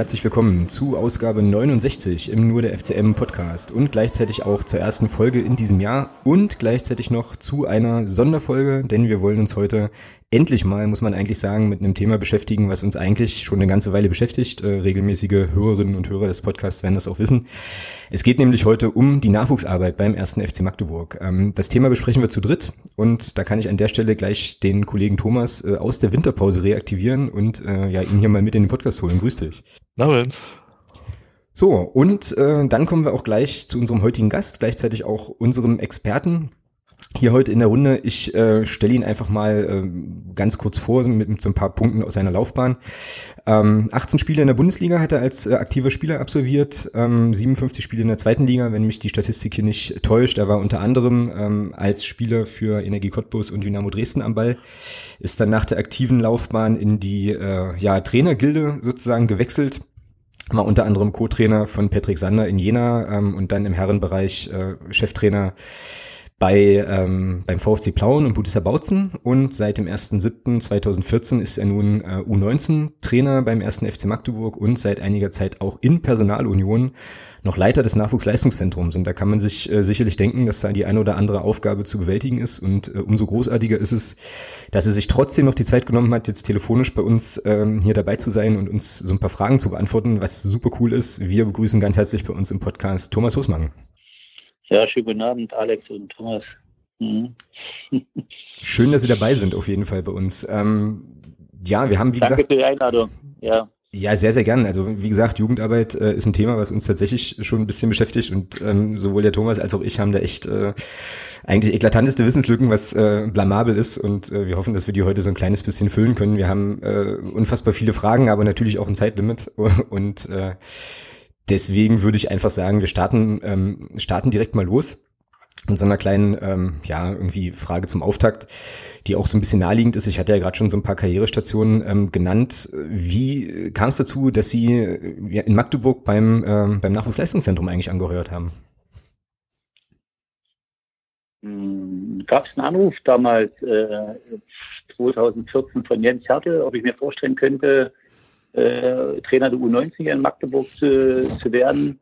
Herzlich willkommen zu Ausgabe 69 im Nur der FCM Podcast und gleichzeitig auch zur ersten Folge in diesem Jahr und gleichzeitig noch zu einer Sonderfolge, denn wir wollen uns heute endlich mal, muss man eigentlich sagen, mit einem Thema beschäftigen, was uns eigentlich schon eine ganze Weile beschäftigt. Äh, regelmäßige Hörerinnen und Hörer des Podcasts werden das auch wissen. Es geht nämlich heute um die Nachwuchsarbeit beim ersten FC Magdeburg. Ähm, das Thema besprechen wir zu dritt und da kann ich an der Stelle gleich den Kollegen Thomas äh, aus der Winterpause reaktivieren und äh, ja, ihn hier mal mit in den Podcast holen. Grüß dich. Na, so, und äh, dann kommen wir auch gleich zu unserem heutigen Gast, gleichzeitig auch unserem Experten, hier heute in der Runde. Ich äh, stelle ihn einfach mal äh, ganz kurz vor mit, mit, so ein paar Punkten aus seiner Laufbahn. Ähm, 18 Spiele in der Bundesliga hat er als äh, aktiver Spieler absolviert, ähm, 57 Spiele in der zweiten Liga, wenn mich die Statistik hier nicht täuscht. Er war unter anderem ähm, als Spieler für Energie Cottbus und Dynamo Dresden am Ball, ist dann nach der aktiven Laufbahn in die äh, ja, Trainergilde sozusagen gewechselt war unter anderem Co-Trainer von Patrick Sander in Jena ähm, und dann im Herrenbereich äh, Cheftrainer bei, ähm, beim VfC Plauen und Budissa Bautzen und seit dem 1.7.2014 ist er nun äh, U19-Trainer beim 1. FC Magdeburg und seit einiger Zeit auch in Personalunion noch Leiter des Nachwuchsleistungszentrums. Und da kann man sich äh, sicherlich denken, dass da die eine oder andere Aufgabe zu bewältigen ist. Und äh, umso großartiger ist es, dass er sich trotzdem noch die Zeit genommen hat, jetzt telefonisch bei uns ähm, hier dabei zu sein und uns so ein paar Fragen zu beantworten, was super cool ist. Wir begrüßen ganz herzlich bei uns im Podcast Thomas Husmann. Ja, schönen guten Abend, Alex und Thomas. Mhm. Schön, dass Sie dabei sind, auf jeden Fall bei uns. Ähm, ja, wir haben, wie Danke gesagt. Danke für die Einladung. Ja. Ja, sehr, sehr gern. Also wie gesagt, Jugendarbeit äh, ist ein Thema, was uns tatsächlich schon ein bisschen beschäftigt und ähm, sowohl der Thomas als auch ich haben da echt äh, eigentlich eklatanteste Wissenslücken, was äh, blamabel ist und äh, wir hoffen, dass wir die heute so ein kleines bisschen füllen können. Wir haben äh, unfassbar viele Fragen, aber natürlich auch ein Zeitlimit und äh, deswegen würde ich einfach sagen, wir starten, ähm, starten direkt mal los mit so einer kleinen, ähm, ja, irgendwie Frage zum Auftakt, die auch so ein bisschen naheliegend ist. Ich hatte ja gerade schon so ein paar Karrierestationen ähm, genannt. Wie kam es dazu, dass Sie äh, in Magdeburg beim, ähm, beim Nachwuchsleistungszentrum eigentlich angeheuert haben? Hm, Gab es einen Anruf damals, äh, 2014 von Jens Hertel, ob ich mir vorstellen könnte, äh, Trainer der U90 in Magdeburg zu, zu werden.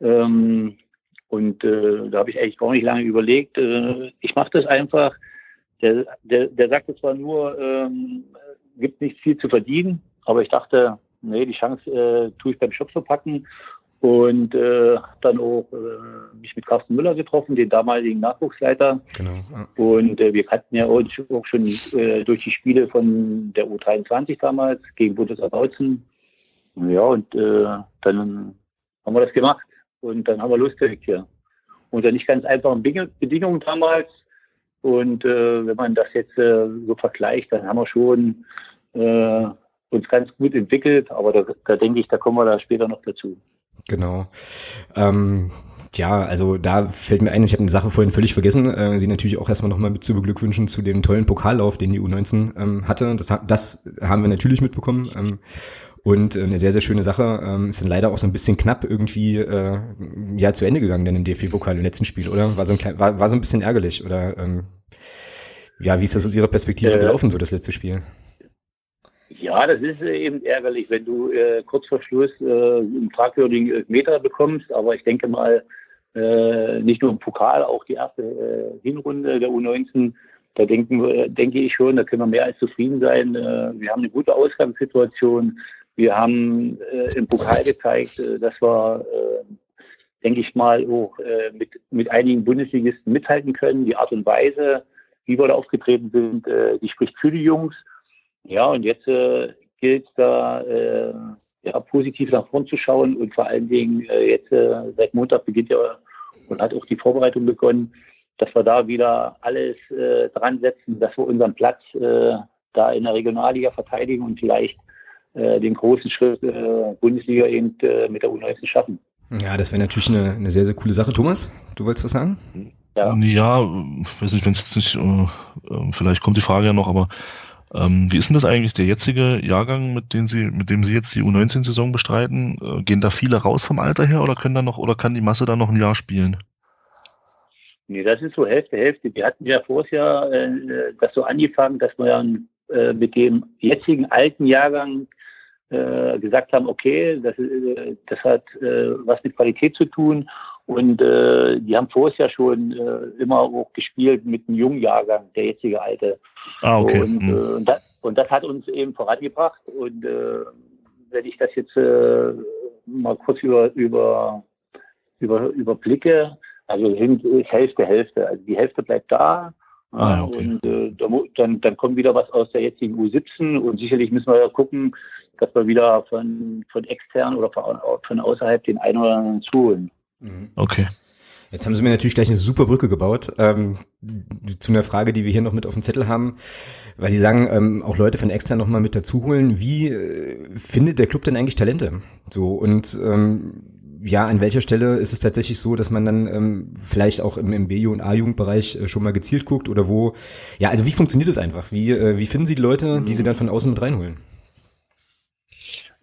Ähm, und äh, da habe ich eigentlich gar nicht lange überlegt. Äh, ich mache das einfach. Der, der, der sagte zwar nur, ähm, gibt nicht viel zu verdienen, aber ich dachte, nee, die Chance äh, tue ich beim Schöpfer packen und äh, dann auch äh, mich mit Carsten Müller getroffen, den damaligen Nachwuchsleiter. Genau. Ja. Und äh, wir kannten ja uns auch schon äh, durch die Spiele von der U23 damals gegen Bundeswehr Bautzen. Ja, und äh, dann haben wir das gemacht und dann haben wir losgelegt hier. Unter nicht ganz einfachen Bedingungen damals. Und äh, wenn man das jetzt so vergleicht, dann haben wir schon uns ganz gut entwickelt. Aber da, da denke ich, da kommen wir da später noch dazu. Genau. Ähm, ja, also da fällt mir ein, ich habe eine Sache vorhin völlig vergessen, äh, Sie natürlich auch erstmal nochmal mit zu beglückwünschen zu dem tollen Pokallauf, den die U19 ähm, hatte. Das, das haben wir natürlich mitbekommen. Ähm, und äh, eine sehr, sehr schöne Sache. Ähm, ist dann leider auch so ein bisschen knapp irgendwie äh, ja zu Ende gegangen dann im DFB-Pokal im letzten Spiel, oder? War so ein klein, war, war so ein bisschen ärgerlich, oder ähm, ja, wie ist das aus Ihrer Perspektive äh, gelaufen, so das letzte Spiel? Ja, das ist äh, eben ärgerlich, wenn du äh, kurz vor Schluss äh, einen fragwürdigen Meter bekommst. Aber ich denke mal, äh, nicht nur im Pokal, auch die erste äh, Hinrunde der U19, da denken, äh, denke ich schon, da können wir mehr als zufrieden sein. Äh, wir haben eine gute Ausgangssituation. Wir haben äh, im Pokal gezeigt, äh, dass wir, denke ich mal, auch mit, mit einigen Bundesligisten mithalten können. Die Art und Weise, wie wir da aufgetreten sind, die spricht für die Jungs. Ja, und jetzt äh, gilt es da äh, ja, positiv nach vorn zu schauen und vor allen Dingen äh, jetzt äh, seit Montag beginnt ja und hat auch die Vorbereitung begonnen, dass wir da wieder alles äh, dran setzen, dass wir unseren Platz äh, da in der Regionalliga verteidigen und vielleicht äh, den großen Schritt äh, Bundesliga eben äh, mit der U19 schaffen. Ja, das wäre natürlich eine, eine sehr, sehr coole Sache. Thomas, du wolltest was sagen? Ja, ja weiß nicht, wenn es jetzt nicht, vielleicht kommt die Frage ja noch, aber ähm, wie ist denn das eigentlich, der jetzige Jahrgang, mit dem Sie, mit dem Sie jetzt die U19-Saison bestreiten? Äh, gehen da viele raus vom Alter her oder können da noch, oder kann die Masse da noch ein Jahr spielen? Nee, das ist so Hälfte, Hälfte. Wir hatten ja vorher äh, das so angefangen, dass wir äh, mit dem jetzigen alten Jahrgang äh, gesagt haben, okay, das, äh, das hat äh, was mit Qualität zu tun. Und äh, die haben vorher ja schon äh, immer auch gespielt mit einem jungen Jahrgang, der jetzige alte. Ah, okay. Und, Hm. äh, und, das, und das hat uns eben vorangebracht. Und äh, wenn ich das jetzt äh, mal kurz über, über, über, überblicke, also sind es Hälfte, Hälfte. Also die Hälfte bleibt da. Ah, okay. Und äh, dann, dann kommt wieder was aus der jetzigen U17 und sicherlich müssen wir ja gucken, dass wir wieder von, von extern oder von, von außerhalb den einen oder anderen zuholen. Mhm. Okay. Jetzt haben Sie mir natürlich gleich eine super Brücke gebaut ähm, zu einer Frage, die wir hier noch mit auf dem Zettel haben, weil Sie sagen, ähm, auch Leute von extern nochmal mit dazu holen. Wie äh, findet der Club denn eigentlich Talente? So und ähm, ja, an welcher Stelle ist es tatsächlich so, dass man dann ähm, vielleicht auch im, im B- und A-Jugendbereich äh, schon mal gezielt guckt oder wo? Ja, also wie funktioniert das einfach? Wie, äh, wie finden Sie die Leute, die Sie dann von außen mit reinholen?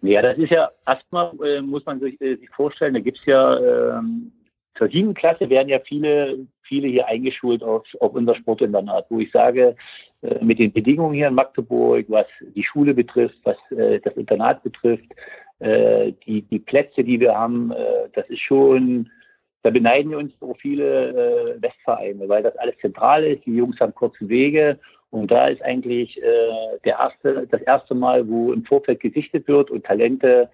Ja, das ist ja erstmal, äh, muss man sich, äh, sich vorstellen, da gibt's ja ähm, zur siebten Klasse werden ja viele, viele hier eingeschult auf, auf unser Sportinternat, wo ich sage, äh, mit den Bedingungen hier in Magdeburg, was die Schule betrifft, was äh, das Internat betrifft, äh, die, die Plätze, die wir haben, äh, das ist schon, da beneiden wir uns so viele Westvereine, weil das alles zentral ist, die Jungs haben kurze Wege und da ist eigentlich äh, der erste, das erste Mal, wo im Vorfeld gesichtet wird und Talente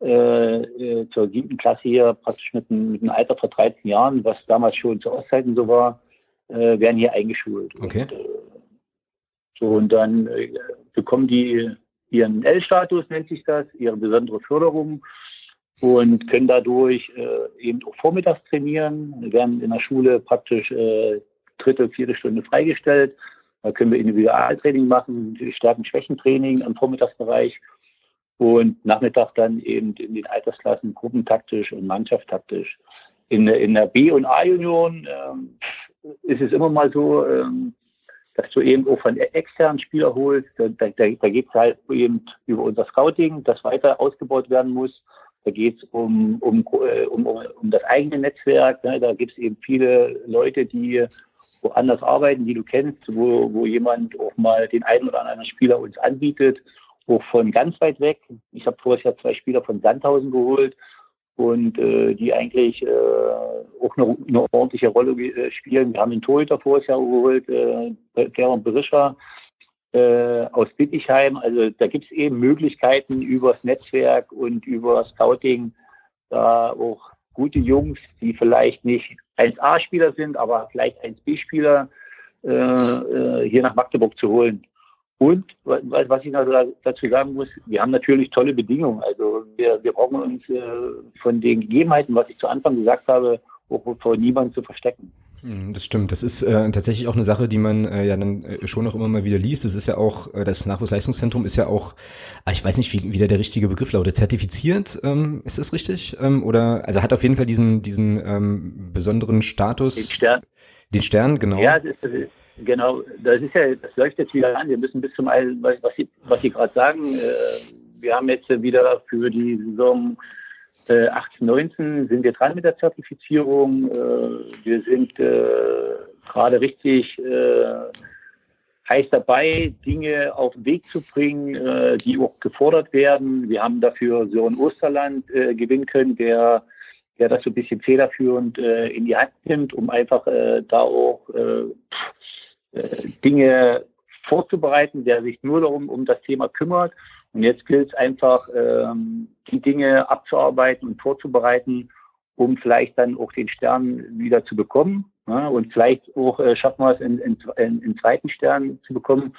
äh, äh, zur siebten Klasse hier praktisch mit, einem- mit einem Alter von 13 Jahren, was damals schon zu Ostzeiten so war, äh, werden hier eingeschult. Okay. Und, äh, so, und dann äh, bekommen die ihren L-Status, nennt sich das, ihre besondere Förderung und können dadurch äh, eben auch vormittags trainieren, werden in der Schule praktisch äh, dritte, vierte Stunde freigestellt. Da können wir Individualtraining machen, Stärken-Schwächen-Training im Vormittagsbereich und Nachmittag dann eben in den Altersklassen gruppentaktisch und mannschaftstaktisch. In, der- in der B- und A-Union ähm, ist es immer mal so, ähm, dass du eben auch von externen Spieler holst. Da, da, da geht es halt eben über unser Scouting, das weiter ausgebaut werden muss. Da geht es um, um, äh, um, um, das eigene Netzwerk. Ne? Da gibt es eben viele Leute, die woanders arbeiten, die du kennst, wo, wo jemand auch mal den einen oder anderen Spieler uns anbietet, auch von ganz weit weg. Ich habe vorher zwei Spieler von Sandhausen geholt und äh, die eigentlich äh, auch eine, eine ordentliche Rolle äh, spielen. Wir haben den Torhüter vorher geholt, äh, Gerhard Berischer äh, aus Bittigheim. Also da gibt es eben Möglichkeiten übers Netzwerk und über Scouting, da auch gute Jungs, die vielleicht nicht 1A-Spieler sind, aber vielleicht 1B-Spieler äh, äh, hier nach Magdeburg zu holen. Und wa- wa- was ich noch da- dazu sagen muss, wir haben natürlich tolle Bedingungen. Also wir, wir brauchen uns äh, von den Gegebenheiten, was ich zu Anfang gesagt habe, auch vor niemandem zu verstecken. Hm, Das stimmt. Das ist äh, tatsächlich auch eine Sache, die man äh, ja dann äh, schon auch immer mal wieder liest. Das ist ja auch, äh, das Nachwuchsleistungszentrum ist ja auch, ah, ich weiß nicht, wie, wie der richtige Begriff lautet, zertifiziert, ähm, ist das richtig? Ähm, oder, also hat auf jeden Fall diesen, diesen ähm, besonderen Status. Den Stern, Den Stern, genau. Ja, das ist, das ist, genau. Das ist ja, das läuft jetzt wieder an. Wir müssen bis zum, was was Sie, was Sie gerade sagen, äh, wir haben jetzt wieder für die Saison äh, 18, 19 sind wir dran mit der Zertifizierung. Äh, wir sind äh, gerade richtig äh, heiß dabei, Dinge auf den Weg zu bringen, äh, die auch gefordert werden. Wir haben dafür Sören Osterland äh, gewinnen können, der der das so ein bisschen federführend äh, in die Hand nimmt, um einfach äh, da auch äh, äh, Dinge vorzubereiten, der sich nur darum um das Thema kümmert. Und jetzt gilt es einfach, ähm, die Dinge abzuarbeiten und vorzubereiten, um vielleicht dann auch den Stern wieder zu bekommen. Ja, und vielleicht auch äh, schaffen wir es, in, in, in, in zweiten Stern zu bekommen,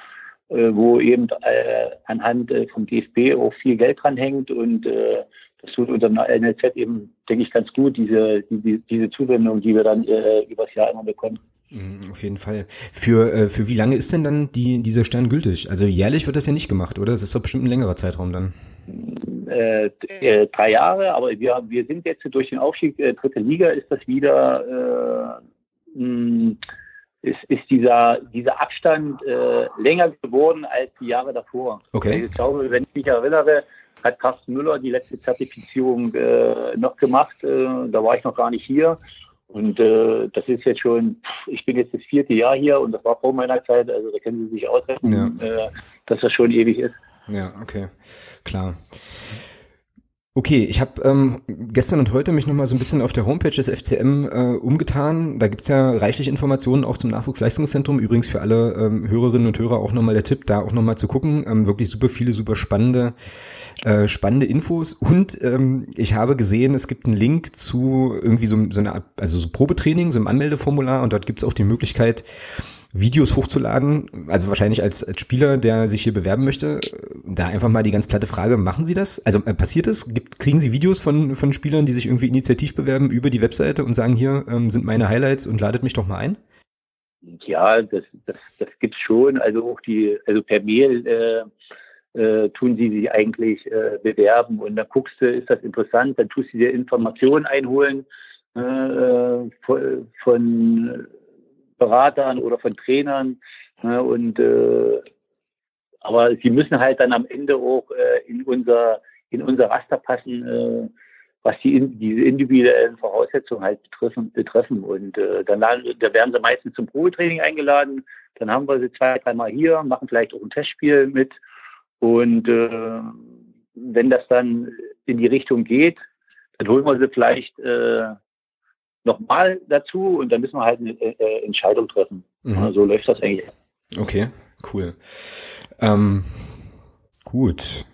äh, wo eben äh, anhand äh, vom DFB auch viel Geld dran hängt und äh, das tut unserem NLZ eben, denke ich, ganz gut, diese, die, diese Zuwendung, die wir dann äh, übers Jahr immer bekommen. Mhm, Auf jeden Fall. Für, äh, für wie lange ist denn dann die, dieser Stern gültig? Also jährlich wird das ja nicht gemacht, oder? Das ist doch bestimmt ein längerer Zeitraum dann. Äh, äh, drei Jahre, aber wir, wir sind jetzt durch den Aufstieg äh, dritte Liga, ist das wieder, äh, mh, ist, ist dieser, dieser Abstand äh, länger geworden als die Jahre davor. Okay. Ich glaube, wenn ich mich erinnere, hat Carsten Müller die letzte Zertifizierung äh, noch gemacht. Äh, da war ich noch gar nicht hier. Und äh, das ist jetzt schon, ich bin jetzt das vierte Jahr hier und das war vor meiner Zeit, also da können Sie sich ausrechnen, äh, dass das schon ewig ist. Ja, okay, klar. Okay, ich habe ähm, gestern und heute mich nochmal so ein bisschen auf der Homepage des FCM äh, umgetan. Da gibt's ja reichlich Informationen auch zum Nachwuchsleistungszentrum. Übrigens für alle ähm, Hörerinnen und Hörer auch nochmal der Tipp, da auch nochmal zu gucken. Ähm, wirklich super viele, super spannende, äh, spannende Infos. Und ähm, ich habe gesehen, es gibt einen Link zu irgendwie so, so einer, also so Probetraining, so einem Anmeldeformular und dort gibt's auch die Möglichkeit, Videos hochzuladen, also wahrscheinlich als, als Spieler, der sich hier bewerben möchte, da einfach mal die ganz platte Frage, machen Sie das? Also äh, passiert es? Gibt, kriegen Sie Videos von, von Spielern, die sich irgendwie initiativ bewerben über die Webseite und sagen, hier ähm, sind meine Highlights und ladet mich doch mal ein? Ja, das, das, das gibt's schon. Also auch die, also per Mail äh, äh, tun sie sich eigentlich äh, bewerben und dann guckst du, ist das interessant, dann tust du dir Informationen einholen äh, von, von Beratern oder von Trainern. Ne, und äh, aber sie müssen halt dann am Ende auch äh, in unser in unser Raster passen, äh, was die diese individuellen Voraussetzungen halt betreffen. betreffen. Und äh, dann da werden sie meistens zum Probetraining eingeladen. Dann haben wir sie zwei, dreimal hier, machen vielleicht auch ein Testspiel mit. Und äh, wenn das dann in die Richtung geht, dann holen wir sie vielleicht äh, nochmal dazu und dann müssen wir halt eine äh, Entscheidung treffen. Mhm. Ja, so läuft das eigentlich. Okay, cool. Ähm, gut.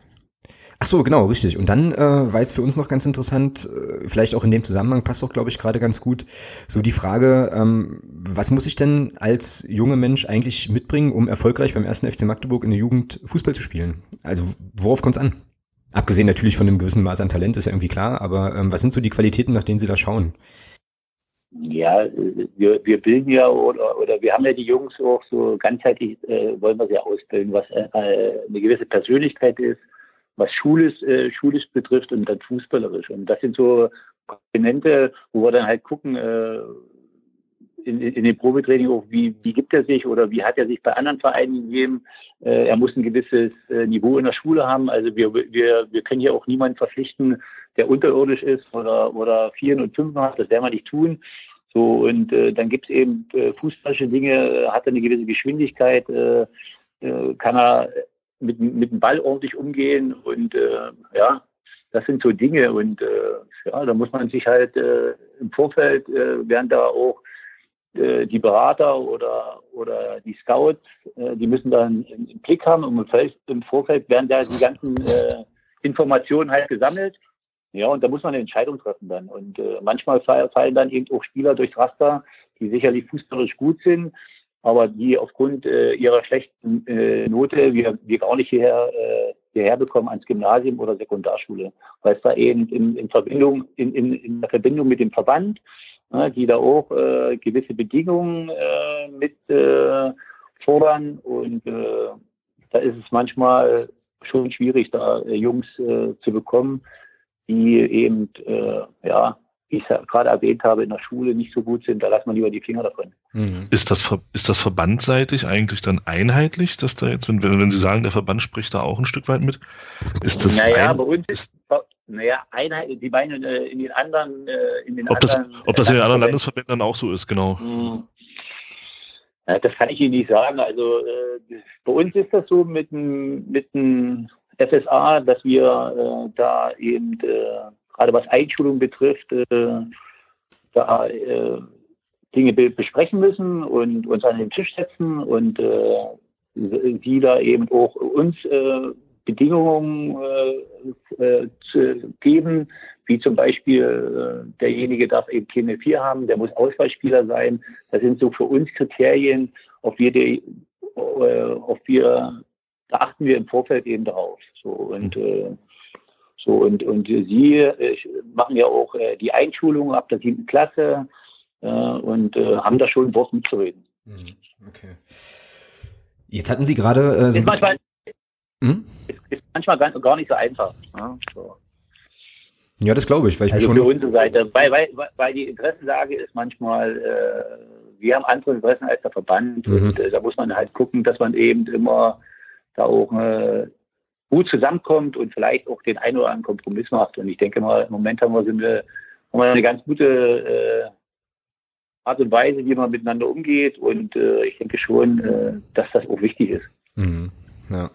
Ach so, genau, richtig. Und dann äh, war jetzt für uns noch ganz interessant, äh, vielleicht auch in dem Zusammenhang passt doch, glaube ich, gerade ganz gut, so die Frage, ähm, was muss ich denn als junger Mensch eigentlich mitbringen, um erfolgreich beim ersten FC Magdeburg in der Jugend Fußball zu spielen? Also worauf kommt es an? Abgesehen natürlich von einem gewissen Maß an Talent, ist ja irgendwie klar, aber ähm, was sind so die Qualitäten, nach denen Sie da schauen? Ja, wir, wir bilden ja oder, oder wir haben ja die Jungs auch so ganzheitlich, äh, wollen wir sie ausbilden, was äh, eine gewisse Persönlichkeit ist, was Schulisch, äh, Schulisch betrifft und dann fußballerisch. Und das sind so Komponente, wo wir dann halt gucken, äh, in, in dem Probetraining auch, wie, wie gibt er sich oder wie hat er sich bei anderen Vereinen gegeben. Äh, er muss ein gewisses äh, Niveau in der Schule haben. Also wir, wir, wir können hier auch niemanden verpflichten, der unterirdisch ist oder, oder vier und fünf hat. Das werden wir nicht tun. So, und äh, dann gibt es eben äh, fußballische Dinge, hat er eine gewisse Geschwindigkeit, äh, äh, kann er mit, mit dem Ball ordentlich umgehen und äh, ja, das sind so Dinge und äh, ja, da muss man sich halt im Vorfeld, werden da auch die Berater oder, oder die Scouts, die müssen dann im Blick haben und im Vorfeld werden da die ganzen Informationen halt gesammelt ja, und da muss man eine Entscheidung treffen dann. Und äh, manchmal fallen dann eben auch Spieler durchs Raster, die sicherlich fußballerisch gut sind, aber die aufgrund äh, ihrer schlechten äh, Note wir, wir gar nicht hierher, äh, hierher bekommen ans Gymnasium oder Sekundarschule, weil es da eben in, in Verbindung in, in, in der Verbindung mit dem Verband, äh, die da auch äh, gewisse Bedingungen äh, mit äh, fordern und äh, da ist es manchmal schon schwierig, da äh, Jungs äh, zu bekommen, die eben, äh, ja, wie ich ja gerade erwähnt habe, in der Schule nicht so gut sind, da lässt man lieber die Finger davon. Mhm. Ist das, ist das verbandseitig eigentlich dann einheitlich, dass da jetzt, wenn, wenn Sie sagen, der Verband spricht da auch ein Stück weit mit, ist das Naja, ein, bei uns ist, naja, Einheit, die meinen äh, in den anderen, äh, in den ob anderen. Das, ob das in den anderen Landesverbänden auch so ist, genau. Mhm. Das kann ich Ihnen nicht sagen. Also äh, bei uns ist das so mit dem mit FSA, dass wir äh, da eben äh, gerade was Einschulung betrifft, äh, da äh, Dinge be besprechen müssen und uns an den Tisch setzen und äh, sie da eben auch uns äh, Bedingungen zu geben, wie zum Beispiel derjenige darf eben keine vier haben, der muss Auswahlspieler sein. Das sind so für uns Kriterien, auf wir, die, auf wir da achten wir im Vorfeld eben drauf. So und mhm. äh, so und und Sie äh, machen ja auch äh, die Einschulung ab der siebten Klasse und haben da schon Wort mitzureden. Mhm. Okay. Jetzt hatten Sie gerade äh, so ist, manchmal, hm? ist, manchmal gar, gar nicht so einfach. Ja, so. ja das glaube ich, weil ich also schon für unsere Seite, weil, weil, weil die Interessenlage ist manchmal äh, wir haben andere Interessen als der Verband mhm. und äh, da muss man halt gucken, dass man eben immer da auch äh, gut zusammenkommt und vielleicht auch den einen oder anderen Kompromiss macht. Und ich denke mal, im Moment haben wir, sind wir, haben wir eine ganz gute äh, Art und Weise, wie man miteinander umgeht. Und äh, ich denke schon, äh, dass das auch wichtig ist. Mhm. Ja.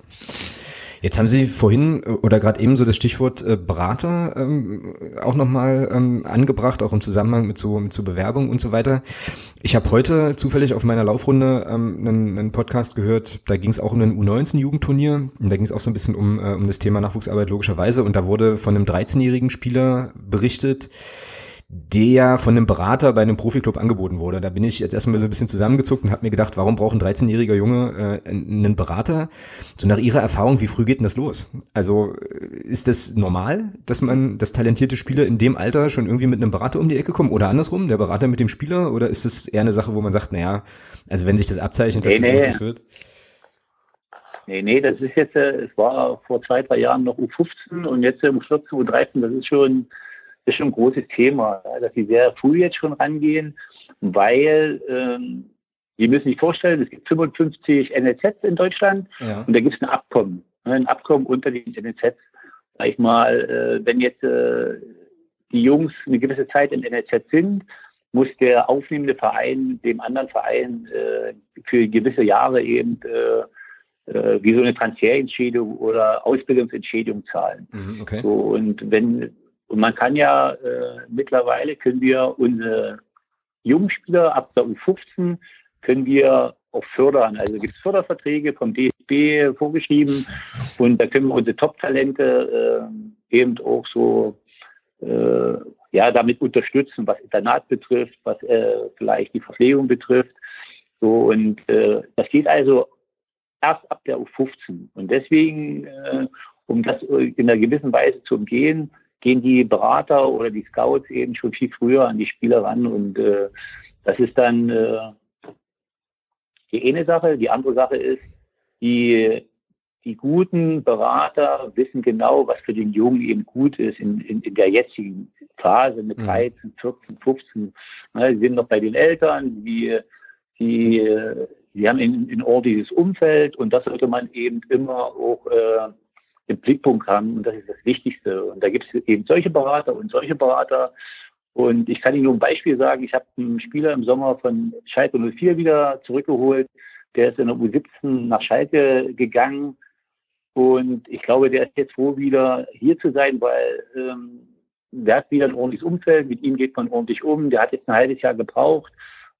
Jetzt haben Sie vorhin äh, oder gerade eben so das Stichwort äh, Berater ähm, auch nochmal ähm, angebracht, auch im Zusammenhang mit so, mit so Bewerbung und so weiter. Ich habe heute zufällig auf meiner Laufrunde ähm, einen, einen Podcast gehört, da ging es auch um ein U19-Jugendturnier und da ging es auch so ein bisschen um, äh, um das Thema Nachwuchsarbeit logischerweise. Und da wurde von einem 13-jährigen Spieler berichtet, der von einem Berater bei einem Profiklub angeboten wurde. Da bin ich jetzt erstmal so ein bisschen zusammengezuckt und habe mir gedacht, warum braucht ein 13-jähriger Junge äh, einen Berater? So nach Ihrer Erfahrung, wie früh geht denn das los? Also äh, ist das normal, dass man, dass talentierte Spieler in dem Alter schon irgendwie mit einem Berater um die Ecke kommen oder andersrum, der Berater mit dem Spieler? Oder ist das eher eine Sache, wo man sagt, naja, also wenn sich das abzeichnet, dass nee, das nee. wird? Nee, nee, das ist jetzt, äh, es war vor zwei, drei Jahren noch U15 und jetzt um 14, U13, das ist schon ist schon ein großes Thema, dass sie sehr früh jetzt schon rangehen, weil ähm, Sie müssen sich vorstellen, es gibt 55 NLZs in Deutschland ja. und da gibt es ein Abkommen, ne, ein Abkommen unter den NLZs. Sag ich mal, äh, wenn jetzt äh, die Jungs eine gewisse Zeit in NLZ sind, muss der aufnehmende Verein dem anderen Verein äh, für gewisse Jahre eben wie so eine Transferentschädigung oder Ausbildungsentschädigung zahlen. Mhm, okay. So, und wenn und man kann ja äh, mittlerweile können wir unsere Jungspieler ab der U15 können wir auch fördern. Also gibt es Förderverträge vom DSB vorgeschrieben und da können wir unsere Top-Talente äh, eben auch so äh, ja damit unterstützen, was Internat betrifft, was äh, vielleicht die Verpflegung betrifft. So und äh, das geht also erst ab der U15 und deswegen, äh, um das in einer gewissen Weise zu umgehen, gehen die Berater oder die Scouts eben schon viel früher an die Spieler ran und äh, das ist dann äh, die eine Sache. Die andere Sache ist, die, die guten Berater wissen genau, was für den Jungen eben gut ist in, in, in der jetzigen Phase mit 13, 14, 15. Ne, sie sind noch bei den Eltern, die, die, die haben ein, ein ordentliches Umfeld und das sollte man eben immer auch äh, im Blickpunkt haben. Und das ist das Wichtigste. Und da gibt es eben solche Berater und solche Berater. Und ich kann Ihnen nur ein Beispiel sagen. Ich habe einen Spieler im Sommer von Schalke 04 wieder zurückgeholt. Der ist in der U17 nach Schalke gegangen. Und ich glaube, der ist jetzt froh, wieder hier zu sein, weil ähm, der hat wieder ein ordentliches Umfeld. Mit ihm geht man ordentlich um. Der hat jetzt ein halbes Jahr gebraucht,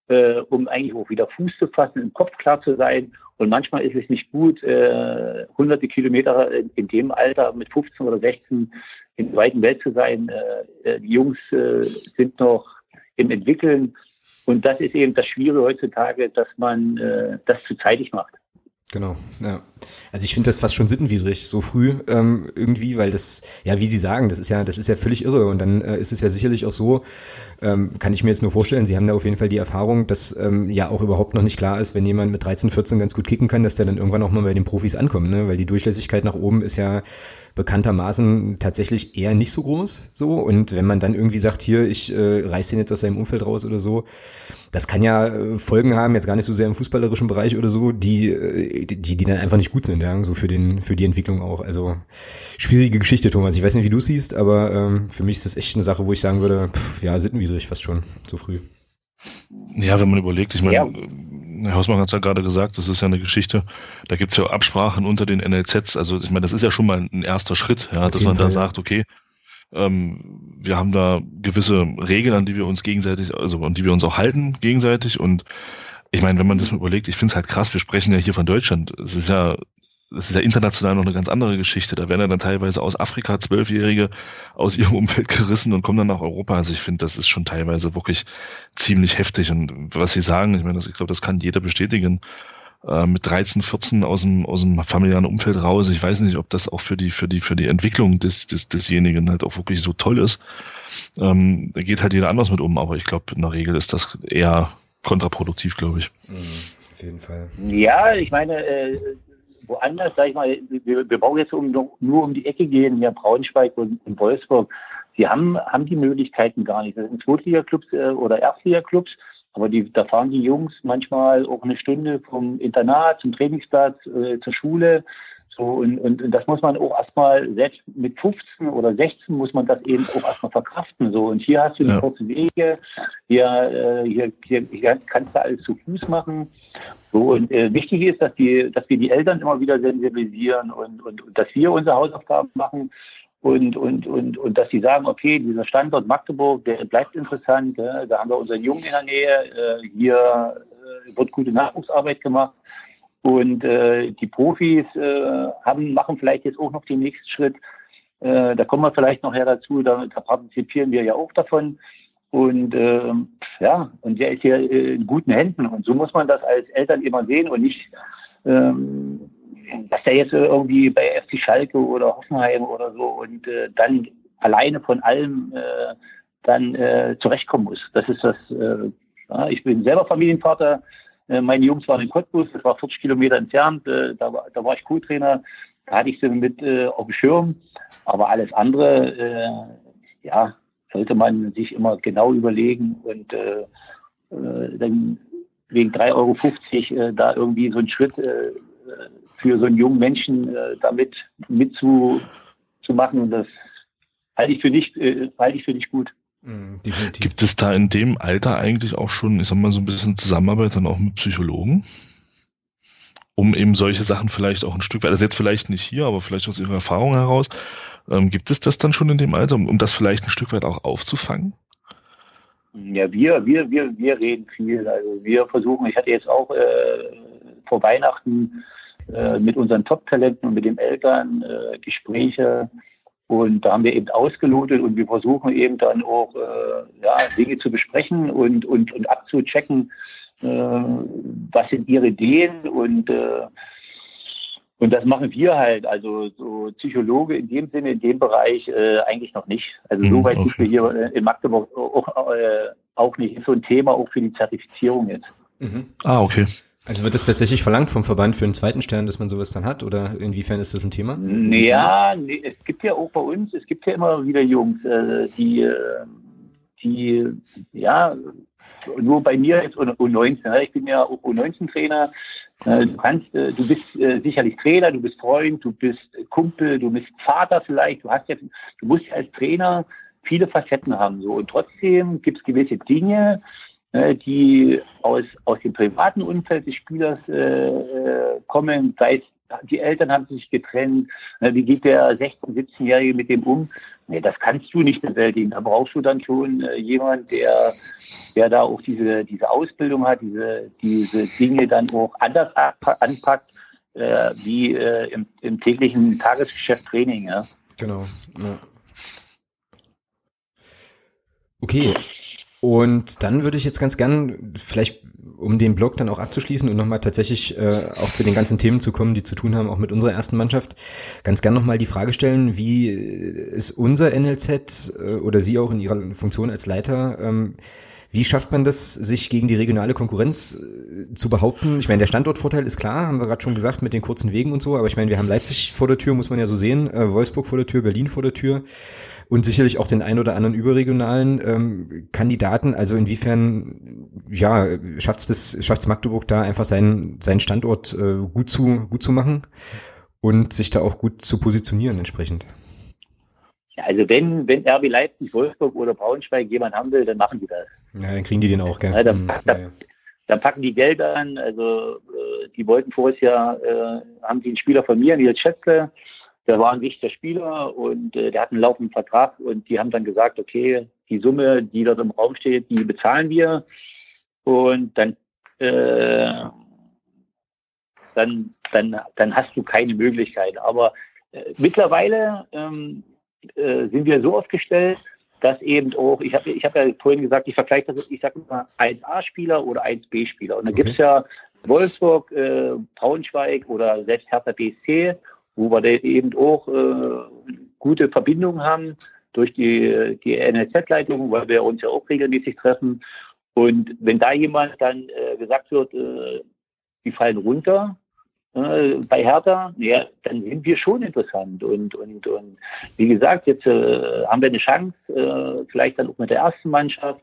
äh, um eigentlich auch wieder Fuß zu fassen, im Kopf klar zu sein. Und manchmal ist es nicht gut, äh, hunderte Kilometer in, in, dem Alter mit 15 oder 16 in der weiten Welt zu sein. Äh, äh, die Jungs äh, sind noch im Entwickeln. Und das ist eben das Schwierige heutzutage, dass man äh, das zu zeitig macht. Genau, ja. Also ich finde das fast schon sittenwidrig, so früh ähm, irgendwie, weil das, ja, wie Sie sagen, das ist ja, das ist ja völlig irre. Und dann äh, ist es ja sicherlich auch so, ähm, kann ich mir jetzt nur vorstellen, Sie haben da auf jeden Fall die Erfahrung, dass ähm, ja auch überhaupt noch nicht klar ist, wenn jemand mit 13, 14 ganz gut kicken kann, dass der dann irgendwann auch mal bei den Profis ankommt, ne? Weil die Durchlässigkeit nach oben ist ja bekanntermaßen tatsächlich eher nicht so groß. So. Und wenn man dann irgendwie sagt, hier, ich äh, reiß den jetzt aus seinem Umfeld raus oder so, das kann ja äh, Folgen haben, jetzt gar nicht so sehr im fußballerischen Bereich oder so, die, äh, die, die dann einfach nicht gut sind, ja, so für den, für die Entwicklung auch. Also schwierige Geschichte, Thomas. Ich weiß nicht, wie du siehst, aber ähm, für mich ist das echt eine Sache, wo ich sagen würde, pff, ja, sittenwidrig fast schon, so früh. Ja, wenn man überlegt, ich meine, ja. Herr Hausmann hat es ja gerade gesagt, das ist ja eine Geschichte, da gibt es ja Absprachen unter den NLZs, also ich meine, das ist ja schon mal ein erster Schritt, ja, dass man Fall, da sagt, okay, ähm, wir haben da gewisse Regeln, an die wir uns gegenseitig, also an die wir uns auch halten gegenseitig. Und ich meine, wenn man das mal überlegt, ich finde es halt krass, wir sprechen ja hier von Deutschland. Es ist ja, es ist ja international noch eine ganz andere Geschichte. Da werden ja dann teilweise aus Afrika Zwölfjährige aus ihrem Umfeld gerissen und kommen dann nach Europa. Also ich finde, das ist schon teilweise wirklich ziemlich heftig. Und was Sie sagen, ich meine, ich glaube, das kann jeder bestätigen äh, mit 13, 14 aus dem, aus dem familiären Umfeld raus. Ich weiß nicht, ob das auch für die, für die, für die Entwicklung des, des, desjenigen halt auch wirklich so toll ist. Ähm, da geht halt jeder anders mit um, aber ich glaube, in der Regel ist das eher kontraproduktiv, glaube ich. Mhm, auf jeden Fall. Ja, ich meine, äh, woanders, sag ich mal, wir, wir brauchen jetzt um, nur um die Ecke gehen, hier Braunschweig und, und Wolfsburg. Sie haben, haben die Möglichkeiten gar nicht. Das sind Zweitliga-Clubs äh, oder Erstliga-Clubs. Aber die, da fahren die Jungs manchmal auch eine Stunde vom Internat zum Trainingsplatz, äh, zur Schule. So, und, und, und das muss man auch erstmal, selbst mit 15 oder 16 muss man das eben auch erstmal verkraften. So, und hier hast du die ja. kurzen Wege, hier, äh, hier, hier, hier kannst du alles zu Fuß machen. So, und äh, wichtig ist, dass, die, dass wir die Eltern immer wieder sensibilisieren und, und, und dass wir unsere Hausaufgaben machen und, und, und, und dass sie sagen, okay, dieser Standort Magdeburg, der bleibt interessant, da haben wir unseren Jungen in der Nähe, äh, hier äh, wird gute Nachwuchsarbeit gemacht. Und äh, die Profis äh, haben, machen vielleicht jetzt auch noch den nächsten Schritt. Äh, da kommen wir vielleicht noch her dazu, da, da partizipieren wir ja auch davon. Und äh, ja, und der ist hier äh, in guten Händen. Und so muss man das als Eltern immer sehen und nicht, ähm, dass der jetzt irgendwie bei FC Schalke oder Hoffenheim oder so und äh, dann alleine von allem dann zurechtkommen muss. Das ist das. Ja, ich bin selber Familienvater. Äh, meine Jungs waren in Cottbus, das war 40 Kilometer entfernt, äh, da, war, da war ich Co-Trainer, da hatte ich sie mit äh, auf dem Schirm, aber alles andere, ja, sollte man sich immer genau überlegen und dann wegen 3,50 Euro da irgendwie so einen Schritt für so einen jungen Menschen damit mitzumachen, das halte ich für nicht, halte ich für nicht gut. Mhm, definitiv. Gibt es da in dem Alter eigentlich auch schon, ich sag mal, so ein bisschen Zusammenarbeit dann auch mit Psychologen? Um eben solche Sachen vielleicht auch ein Stück weit, also jetzt vielleicht nicht hier, aber vielleicht aus Ihrer Erfahrung heraus, ähm, gibt es das dann schon in dem Alter, um, um das vielleicht ein Stück weit auch aufzufangen? Ja, wir, wir, wir, wir reden viel. Also wir versuchen, ich hatte jetzt auch äh, vor Weihnachten äh, mit unseren Top-Talenten und mit den Eltern äh, Gespräche und da haben wir eben ausgelotet und wir versuchen eben dann auch äh, ja, Dinge zu besprechen und, und, und abzuchecken, äh, was sind ihre Ideen und äh, und das machen wir halt, also so Psychologe in dem Sinne, in dem Bereich äh, eigentlich noch nicht. Also so mhm, weit sind wir hier in Magdeburg auch, äh, auch nicht. Ist so ein Thema auch für die Zertifizierung jetzt. Mhm. Ah, okay. Also wird das tatsächlich verlangt vom Verband für einen zweiten Stern, dass man sowas dann hat? Oder inwiefern ist das ein Thema? Ja, nee, es gibt ja auch bei uns, es gibt ja immer wieder Jungs, äh, die, äh, die, ja, nur bei mir ist U19. Ne? Ich bin ja auch U19-Trainer. Äh, du kannst, äh, du bist sicherlich Trainer, du bist Freund, du bist Kumpel, du bist Vater vielleicht. Du hast ja, du musst ja als Trainer viele Facetten haben so und trotzdem gibt es gewisse Dinge, die aus, aus dem privaten Umfeld des Spielers äh, äh kommen, sei es die Eltern haben sich getrennt, ne, wie geht der 16-, 17-Jährige mit dem um? Nee, das kannst du nicht bewältigen. Da brauchst du dann schon äh, jemand, der, der da auch diese, diese Ausbildung hat, diese, diese Dinge dann auch anders anpackt, äh, wie äh, im, im, täglichen Tagesgeschäft Training. Ja. Genau. Ja. Okay, und dann würde ich jetzt ganz gern, vielleicht um den Blog dann auch abzuschließen und nochmal tatsächlich äh, auch zu den ganzen Themen zu kommen, die zu tun haben, auch mit unserer ersten Mannschaft, ganz gern nochmal die Frage stellen, wie ist unser NLZ äh, oder Sie auch in Ihrer Funktion als Leiter, ähm, wie schafft man das, sich gegen die regionale Konkurrenz äh, zu behaupten? Ich meine, der Standortvorteil ist klar, haben wir gerade schon gesagt, mit den kurzen Wegen und so, aber ich meine, wir haben Leipzig vor der Tür, muss man ja so sehen, äh, Wolfsburg vor der Tür, Berlin vor der Tür und sicherlich auch den ein oder anderen überregionalen ähm, Kandidaten. Also inwiefern ja schafft es das schafft Magdeburg da einfach seinen seinen Standort äh, gut zu gut zu machen und sich da auch gut zu positionieren entsprechend. Ja, also wenn wenn RB Leipzig, Wolfsburg oder Braunschweig jemand haben will, dann machen die das. Ja, dann kriegen die den auch, gell? Ja, dann, da, hm, ja, ja. dann, packen die Geld an. Also äh, die wollten voriges Jahr äh, haben die einen Spieler von mir, Nils Schätzle, der war ein wichtiger Spieler und äh, der hat einen laufenden Vertrag und die haben dann gesagt, okay, die Summe, die dort im Raum steht, die bezahlen wir und dann, äh, dann, dann, dann hast du keine Möglichkeit. Aber äh, mittlerweile ähm, äh, sind wir so aufgestellt, dass eben auch, ich habe ich hab ja vorhin gesagt, ich vergleiche das, ich sage mal 1A-Spieler oder 1B-Spieler. Und da okay. gibt es ja Wolfsburg, äh, Braunschweig oder selbst Hertha BSC wo wir da eben auch äh, gute Verbindungen haben durch die, die NLZ-Leitung, weil wir uns ja auch regelmäßig treffen. Und wenn da jemand dann äh, gesagt wird, äh, die fallen runter bei Hertha, ja, dann sind wir schon interessant. Und, und, und wie gesagt, jetzt äh, haben wir eine Chance, äh, vielleicht dann auch mit der ersten Mannschaft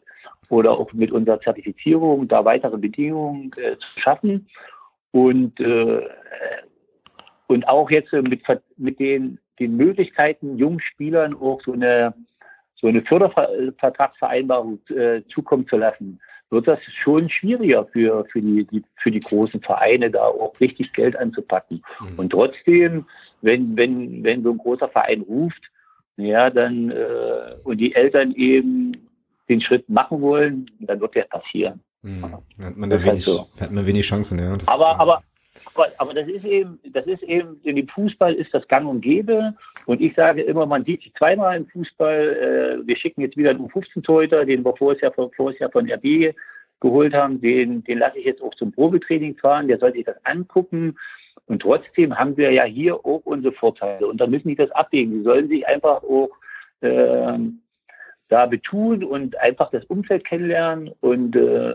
oder auch mit unserer Zertifizierung da weitere Bedingungen äh, zu schaffen. Und äh, und auch jetzt mit, mit den, den Möglichkeiten, jungen Spielern auch so eine, so eine Fördervertragsvereinbarung äh, zukommen zu lassen, wird das schon schwieriger für, für, die, die, für die großen Vereine, da auch richtig Geld anzupacken. Mhm. Und trotzdem, wenn, wenn, wenn so ein großer Verein ruft, ja, dann äh, und die Eltern eben den Schritt machen wollen, dann wird der passieren. Mhm. Hat man da wenig, halt so. hat man wenig Chancen, ja. Das, aber, aber, aber, aber das ist eben, das ist eben, in dem Fußball ist das gang und gäbe. Und ich sage immer, man sieht sich zweimal im Fußball. Äh, wir schicken jetzt wieder einen U15-Torhüter, den wir vorher, vorher von RB geholt haben. Den, den lasse ich jetzt auch zum Probetraining fahren. Der soll sich das angucken. Und trotzdem haben wir ja hier auch unsere Vorteile. Und da müssen die das abwägen. Die sollen sich einfach auch äh, da betun und einfach das Umfeld kennenlernen. Und, äh,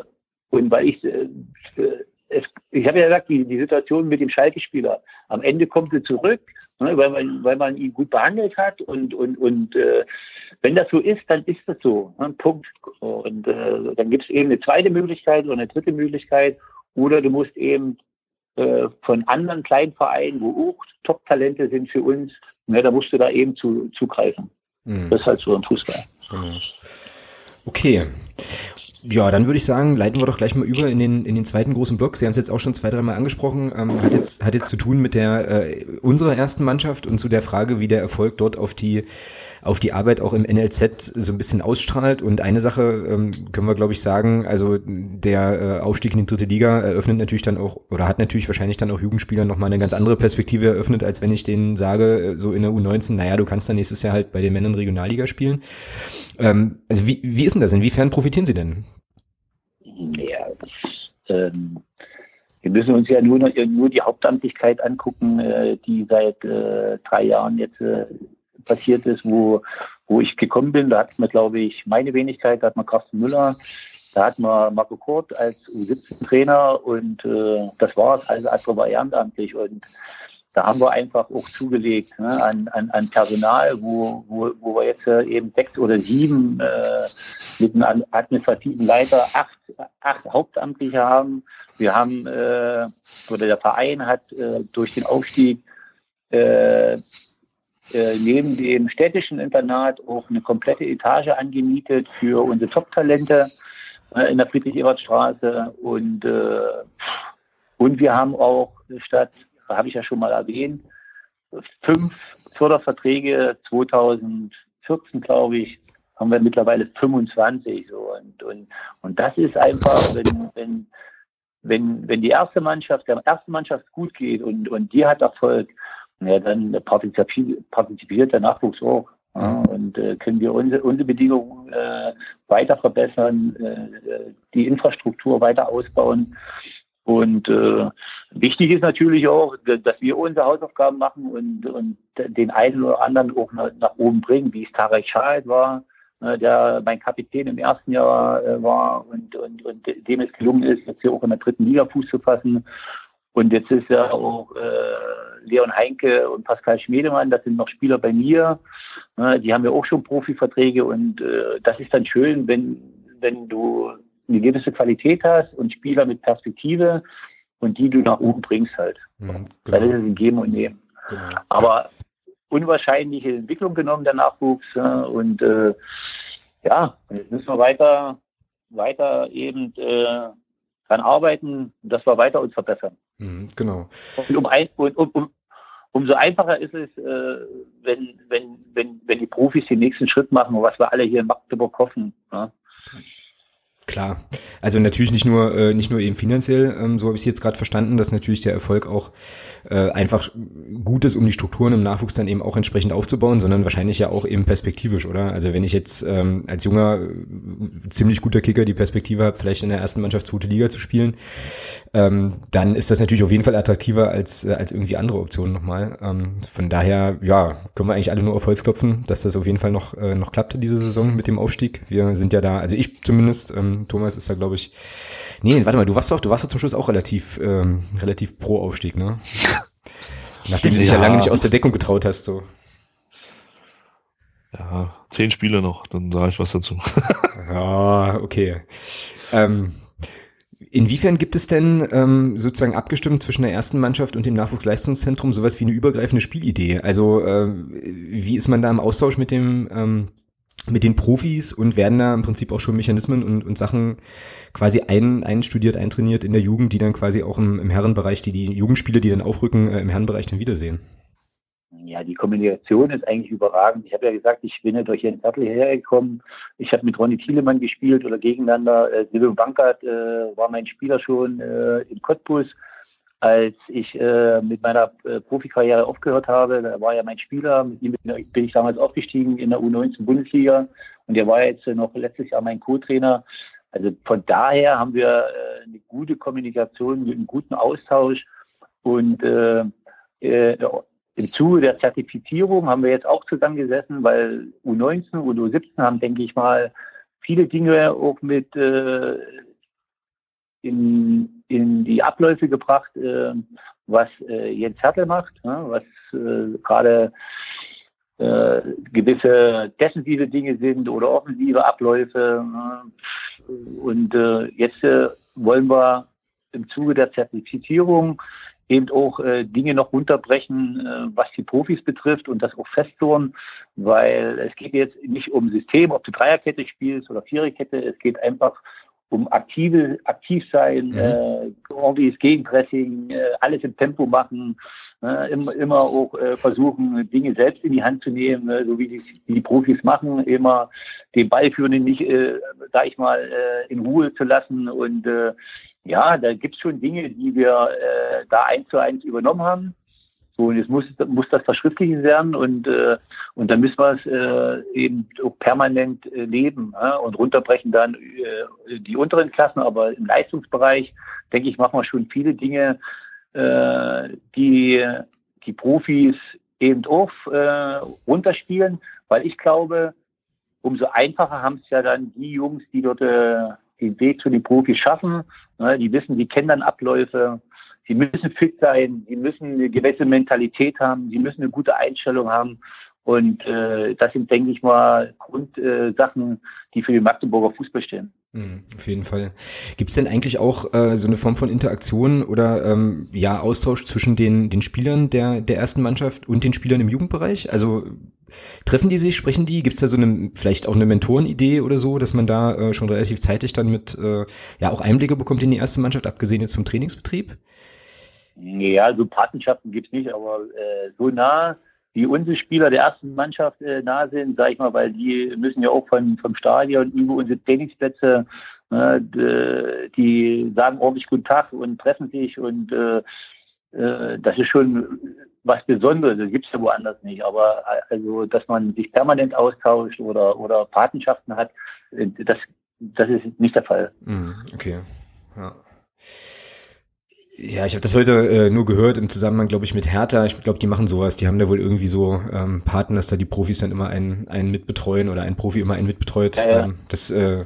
und weil ich äh, es, ich habe ja gesagt, die, die Situation mit dem Schalke-Spieler, am Ende kommt sie zurück, ne, weil, man, weil man ihn gut behandelt hat und, und, und äh, wenn das so ist, dann ist das so. Ne, Punkt. Und äh, dann gibt es eben eine zweite Möglichkeit oder eine dritte Möglichkeit oder du musst eben äh, von anderen kleinen Vereinen, wo auch Top-Talente sind für uns, ne, da musst du da eben zu, zugreifen. Mhm. Das ist halt so im Fußball. Genau. Okay. Ja, dann würde ich sagen, leiten wir doch gleich mal über in den, in den zweiten großen Block. Sie haben es jetzt auch schon zwei, dreimal angesprochen. Ähm, hat, jetzt, hat jetzt zu tun mit der äh, unserer ersten Mannschaft und zu der Frage, wie der Erfolg dort auf die, auf die Arbeit auch im NLZ so ein bisschen ausstrahlt. Und eine Sache ähm, können wir, glaube ich, sagen, also der äh, Aufstieg in die dritte Liga eröffnet natürlich dann auch, oder hat natürlich wahrscheinlich dann auch Jugendspielern nochmal eine ganz andere Perspektive eröffnet, als wenn ich denen sage, äh, so in der U19, naja, du kannst dann nächstes Jahr halt bei den Männern Regionalliga spielen. Ähm, also wie, wie ist denn das? Inwiefern profitieren Sie denn? Ja, ähm, wir müssen uns ja nur, nur die Hauptamtlichkeit angucken, äh, die seit äh, drei Jahren jetzt äh, passiert ist, wo, wo ich gekommen bin. Da hat man, glaube ich, meine Wenigkeit, da hat man Carsten Müller, da hat man Marco Kurt als U17-Trainer und äh, das war's. Also Astro war ehrenamtlich und da haben wir einfach auch zugelegt ne, an, an, an Personal, wo, wo, wo wir jetzt äh, eben sechs oder sieben äh, mit einem administrativen Leiter acht, acht Hauptamtliche haben. Wir haben, äh, oder der Verein hat äh, durch den Aufstieg äh, äh, neben dem städtischen Internat auch eine komplette Etage angemietet für unsere Top-Talente äh, in der Friedrich-Ebert-Straße. Und, äh, und wir haben auch statt habe ich ja schon mal erwähnt, fünf Förderverträge 2014, glaube ich, haben wir mittlerweile 25. So. Und, und, und das ist einfach, wenn, wenn, wenn, wenn die erste Mannschaft, der ersten Mannschaft gut geht und, und die hat Erfolg, ja, dann partizipiert, der Nachwuchs auch. Ja, und äh, können wir unsere, unsere Bedingungen äh, weiter verbessern, äh, die Infrastruktur weiter ausbauen. Und äh, wichtig ist natürlich auch, dass wir unsere Hausaufgaben machen und, und den einen oder anderen auch nach, nach oben bringen, wie es Tarek Schad war, äh, der mein Kapitän im ersten Jahr äh, war und, und, und dem es gelungen ist, jetzt hier auch in der dritten Liga Fuß zu fassen. Und jetzt ist ja auch äh, Leon Heinke und Pascal Schmedemann, das sind noch Spieler bei mir. Äh, die haben ja auch schon Profiverträge und äh, das ist dann schön, wenn, wenn du eine gewisse Qualität hast und Spieler mit Perspektive und die du nach oben bringst halt. Mhm, genau. Dann ist es ein Geben und Nehmen. Genau. Aber unwahrscheinliche Entwicklung genommen, der Nachwuchs. und äh, ja, jetzt müssen wir weiter, weiter eben äh, dran arbeiten, dass wir weiter uns verbessern. Mhm, genau. Und, um ein, und um, um, umso einfacher ist es, äh, wenn, wenn, wenn, wenn die Profis den nächsten Schritt machen, was wir alle hier in Magdeburg hoffen. Ja? Klar, also natürlich nicht nur äh, nicht nur eben finanziell, ähm, so habe ich es jetzt gerade verstanden, dass natürlich der Erfolg auch äh, einfach gut ist, um die Strukturen im Nachwuchs dann eben auch entsprechend aufzubauen, sondern wahrscheinlich ja auch eben perspektivisch, oder? Also wenn ich jetzt ähm, als junger äh, ziemlich guter Kicker die Perspektive habe, vielleicht in der ersten Mannschaft zweite Liga zu spielen, ähm, dann ist das natürlich auf jeden Fall attraktiver als äh, als irgendwie andere Optionen nochmal. Ähm, von daher, ja, können wir eigentlich alle nur auf Holz klopfen, dass das auf jeden Fall noch äh, noch klappt diese Saison mit dem Aufstieg. Wir sind ja da, also ich zumindest. Ähm, Thomas ist da, glaube ich. Nee, warte mal, du warst doch, du warst doch zum Schluss auch relativ, ähm, relativ pro Aufstieg, ne? Nachdem du dich ja. ja lange nicht aus der Deckung getraut hast, so. Ja, zehn Spiele noch, dann sage ich was dazu. ja, okay. Ähm, Inwiefern gibt es denn ähm, sozusagen abgestimmt zwischen der ersten Mannschaft und dem Nachwuchsleistungszentrum sowas wie eine übergreifende Spielidee? Also äh, wie ist man da im Austausch mit dem ähm, mit den Profis und werden da im Prinzip auch schon Mechanismen und, und Sachen quasi ein, einstudiert, eintrainiert in der Jugend, die dann quasi auch im, im Herrenbereich, die die Jugendspiele, die dann aufrücken, äh, im Herrenbereich dann wiedersehen? Ja, die Kommunikation ist eigentlich überragend. Ich habe ja gesagt, ich bin ja durch Jens Sattel hergekommen. Ich habe mit Ronny Thielemann gespielt oder gegeneinander. Äh, Silvio Bankert äh, war mein Spieler schon äh, in Cottbus. Als ich äh, mit meiner äh, Profikarriere aufgehört habe, da war ja mein Spieler, mit ihm bin ich damals aufgestiegen in der U19 Bundesliga. Und der war jetzt noch letztes Jahr mein Co-Trainer. Also von daher haben wir äh, eine gute Kommunikation, einen guten Austausch. Und äh, äh, im Zuge der Zertifizierung haben wir jetzt auch zusammengesessen, weil U19 und U17 haben, denke ich mal, viele Dinge auch mit äh, in, in die Abläufe gebracht, äh, was äh, Jens Hertel macht, was äh, gerade gewisse defensive Dinge sind oder offensive Abläufe. Und jetzt wollen wir im Zuge der Zertifizierung eben auch äh, Dinge noch runterbrechen, äh, was die Profis betrifft und das auch festzurren, weil es geht jetzt nicht um System, ob du Dreierkette spielst oder Viererkette, es geht einfach um aktive, aktiv sein, mhm. äh, ordentliches Gegenpressing, äh, alles im Tempo machen, äh, immer, immer auch äh, versuchen, Dinge selbst in die Hand zu nehmen, äh, so wie die, die Profis machen, immer den Ballführenden nicht, äh, sag ich mal, äh, in Ruhe zu lassen. Und äh, ja, da gibt's schon Dinge, die wir äh, da eins zu eins übernommen haben. So, und jetzt muss, muss das verschriftlicht werden und, äh, und dann müssen wir es äh, eben auch permanent äh, leben ja, und runterbrechen dann äh, die unteren Klassen, aber im Leistungsbereich, denke ich, machen wir schon viele Dinge, äh, die die Profis eben auch äh, runterspielen, weil ich glaube, umso einfacher haben es ja dann die Jungs, die dort äh, den Weg zu den Profis schaffen. Ne, die wissen, die kennen dann Abläufe, Sie müssen fit sein, sie müssen eine gewisse Mentalität haben, sie müssen eine gute Einstellung haben. Und äh, das sind, denke ich mal, Grundsachen, äh, die für den Magdeburger Fußball stehen. Mhm, auf jeden Fall. Gibt es denn eigentlich auch äh, so eine Form von Interaktion oder ähm, ja Austausch zwischen den den Spielern der der ersten Mannschaft und den Spielern im Jugendbereich? Also treffen die sich, sprechen die? Gibt es da so eine vielleicht auch eine Mentorenidee oder so, dass man da äh, schon relativ zeitig dann mit äh, ja auch Einblicke bekommt in die erste Mannschaft, abgesehen jetzt vom Trainingsbetrieb? Ja, so Patenschaften gibt's nicht, aber äh, so nah wie unsere Spieler der ersten Mannschaft äh, nah sind, sage ich mal, weil die müssen ja auch von, vom Stadion über unsere Trainingsplätze, äh, die sagen ordentlich Guten Tag und treffen sich und äh, äh, das ist schon was Besonderes, das gibt's ja woanders nicht. Aber äh, also, dass man sich permanent austauscht oder, oder Patenschaften hat, äh, das, das ist nicht der Fall. Mhm, okay. Ja. Ja, ich habe das heute äh, nur gehört im Zusammenhang, glaube ich, mit Hertha. Ich glaube, die machen sowas. Die haben da wohl irgendwie so ähm, Paten, dass da die Profis dann immer einen, einen mitbetreuen oder ein Profi immer einen mitbetreut. Ja, ja. Ähm, das, äh,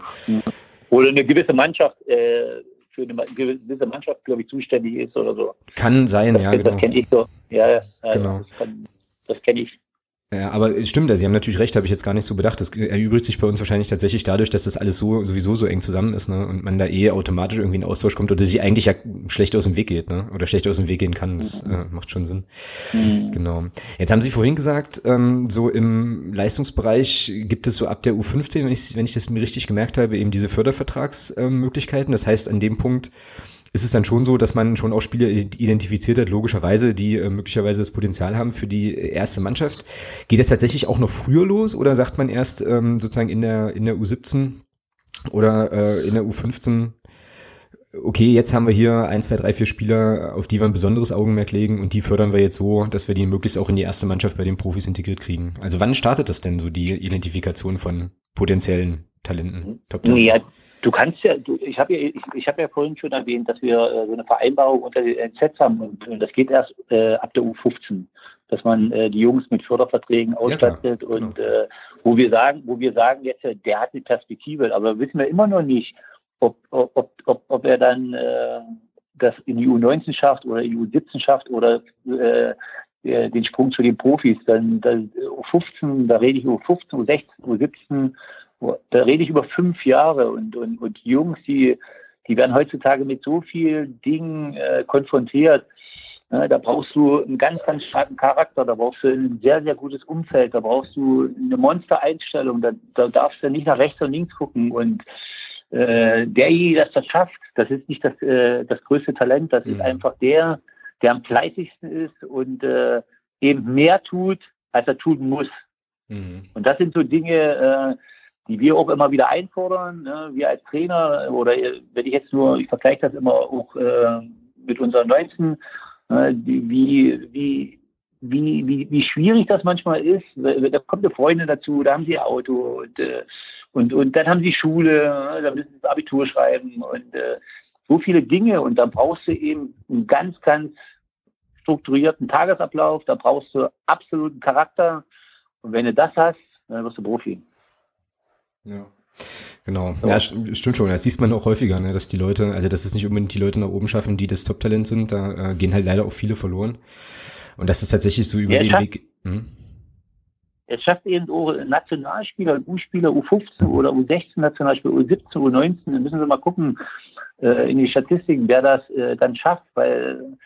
oder eine gewisse Mannschaft äh, für eine gewisse Mannschaft, glaube ich, zuständig ist oder so. Kann sein, das, ja. Das genau. kenne ich so. Ja, ja. Genau. Das, das kenne ich. Ja, aber es stimmt, Sie haben natürlich recht, habe ich jetzt gar nicht so bedacht. Das erübrigt sich bei uns wahrscheinlich tatsächlich dadurch, dass das alles so sowieso so eng zusammen ist, ne? Und man da eh automatisch irgendwie in Austausch kommt oder sich eigentlich ja schlecht aus dem Weg geht, ne? Oder schlecht aus dem Weg gehen kann. Das äh, macht schon Sinn. Mhm. Genau. Jetzt haben Sie vorhin gesagt, ähm, so im Leistungsbereich gibt es so ab der U15, wenn ich, wenn ich das mir richtig gemerkt habe, eben diese Fördervertragsmöglichkeiten. Das heißt, an dem Punkt ist es dann schon so, dass man schon auch Spieler identifiziert hat, logischerweise, die äh, möglicherweise das Potenzial haben für die erste Mannschaft. Geht das tatsächlich auch noch früher los oder sagt man erst ähm, sozusagen in der, in der U17 oder äh, in der U15, okay, jetzt haben wir hier ein, zwei, drei, vier Spieler, auf die wir ein besonderes Augenmerk legen und die fördern wir jetzt so, dass wir die möglichst auch in die erste Mannschaft bei den Profis integriert kriegen. Also wann startet das denn so, die Identifikation von potenziellen Talenten? Top ja, Du kannst ja, du, ich habe ja, ich, ich habe ja vorhin schon erwähnt, dass wir äh, so eine Vereinbarung unter den NZ haben und, und das geht erst äh, ab der U15, dass man äh, die Jungs mit Förderverträgen ausstattet ja, und genau. wo wir sagen, wo wir sagen jetzt, der hat eine Perspektive, aber wissen wir immer noch nicht, ob, ob, ob, ob er dann äh, das in die U19 schafft oder in die U17 schafft oder äh, den Sprung zu den Profis. Dann, dann U15, da rede ich U15, U16, U17 da rede ich über fünf Jahre und, und, und Jungs, die, die werden heutzutage mit so vielen Dingen äh, konfrontiert. Ja, da brauchst du einen ganz, ganz starken Charakter, da brauchst du ein sehr, sehr gutes Umfeld, da brauchst du eine Monstereinstellung, da, da darfst du nicht nach rechts und links gucken. Und äh, derjenige, der das schafft, das ist nicht das, äh, das größte Talent, das mhm. ist einfach der, der am fleißigsten ist und äh, eben mehr tut, als er tun muss. Mhm. Und das sind so Dinge, äh, die wir auch immer wieder einfordern. Ne? Wir als Trainer oder wenn ich jetzt nur, ich vergleiche das immer auch äh, mit unseren 19, äh, die, wie, wie, wie, wie, wie schwierig das manchmal ist. Da kommt eine Freundin dazu, da haben sie ein Auto und, äh, und, und dann haben sie Schule, da müssen sie das Abitur schreiben und äh, so viele Dinge. Und dann brauchst du eben einen ganz, ganz strukturierten Tagesablauf, da brauchst du absoluten Charakter. Und wenn du das hast, dann wirst du Profi. Ja. Genau, ja, stimmt schon. Das sieht man auch häufiger, ne, dass die Leute, also dass es nicht unbedingt die Leute nach oben schaffen, die das Top-Talent sind, da äh, gehen halt leider auch viele verloren. Und das ist tatsächlich so über ja, den Weg. Hm? Es schafft eben auch Nationalspieler, U-Spieler, U15 oder U16 Nationalspieler, U17, U19, da müssen Sie mal gucken äh, in die Statistiken, wer das äh, dann schafft, weil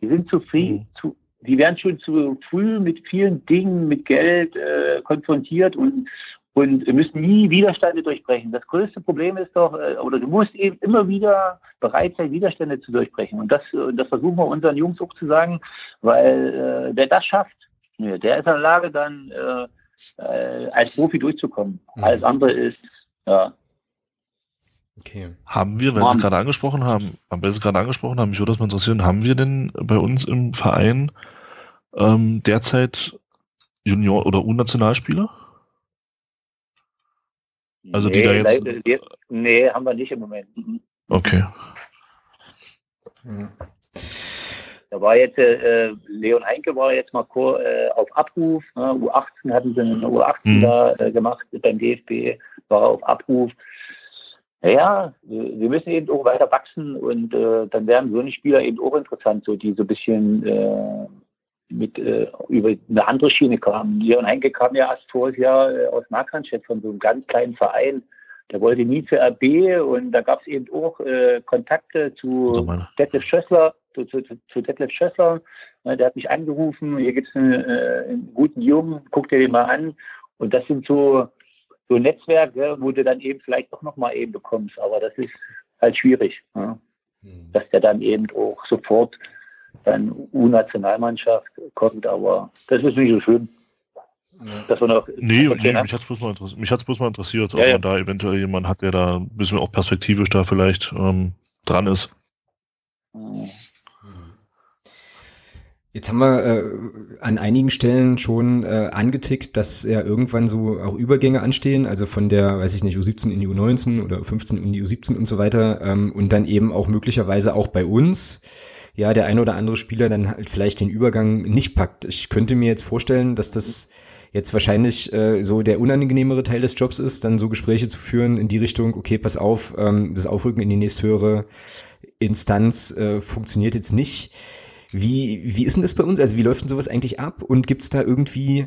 die sind zu früh, mhm. zu, die werden schon zu früh mit vielen Dingen, mit Geld äh, konfrontiert und, und müssen nie Widerstände durchbrechen. Das größte Problem ist doch, äh, oder du musst eben immer wieder bereit sein, Widerstände zu durchbrechen. Und das, das versuchen wir unseren Jungs auch zu sagen, weil äh, wer das schafft, der ist in der Lage, dann äh, äh, als Profi durchzukommen. Mhm. Alles andere ist, ja. Okay. Haben wir, weil Sie es gerade angesprochen haben, weil es gerade angesprochen haben, mich würde das mal interessieren, haben wir denn bei uns im Verein ähm, derzeit Junior- oder U-Nationalspieler? Also nee, die da jetzt. Leider, nee, haben wir nicht im Moment. Mhm. Okay. Da war jetzt, äh, Leon Heinke war jetzt mal äh, auf Abruf. Ne? U18 hatten sie eine U18 mhm. da äh, gemacht beim DFB, war auf Abruf. Naja, wir müssen eben auch weiter wachsen und äh, dann werden so eine Spieler eben auch interessant, so die so ein bisschen äh, mit äh, über eine andere Schiene kamen. Leon Heinke kam ja erst voriges Jahr äh, aus Markranstädt von so einem ganz kleinen Verein. Der wollte nie zur RB und da gab es eben auch äh, Kontakte zu Detlef Schössler, zu, zu, zu Detlef Schössler. Ja, der hat mich angerufen, hier gibt es einen, äh, einen, guten Jungen, guck dir den mal an. Und das sind so, so Netzwerke, wo du dann eben vielleicht doch nochmal eben bekommst. Aber das ist halt schwierig, ja? mhm. dass der dann eben auch sofort dann U-Nationalmannschaft kommt, aber das ist nicht so schön. Dass noch nee, nee mich hat es bloß, mal bloß mal interessiert, ob ja, man da eventuell jemanden hat, der da ein bisschen auch perspektivisch da vielleicht ähm, dran ist. Jetzt haben wir äh, an einigen Stellen schon äh, angetickt, dass ja irgendwann so auch Übergänge anstehen, also von der, weiß ich nicht, U17 in die U19 oder U15 in die U17 und so weiter ähm, und dann eben auch möglicherweise auch bei uns ja, der ein oder andere Spieler dann halt vielleicht den Übergang nicht packt. Ich könnte mir jetzt vorstellen, dass das jetzt wahrscheinlich äh, so der unangenehmere Teil des Jobs ist, dann so Gespräche zu führen in die Richtung, okay, pass auf, ähm, das Aufrücken in die nächsthöhere Instanz äh, funktioniert jetzt nicht. Wie, wie ist denn das bei uns? Also wie läuft denn sowas eigentlich ab? Und gibt es da irgendwie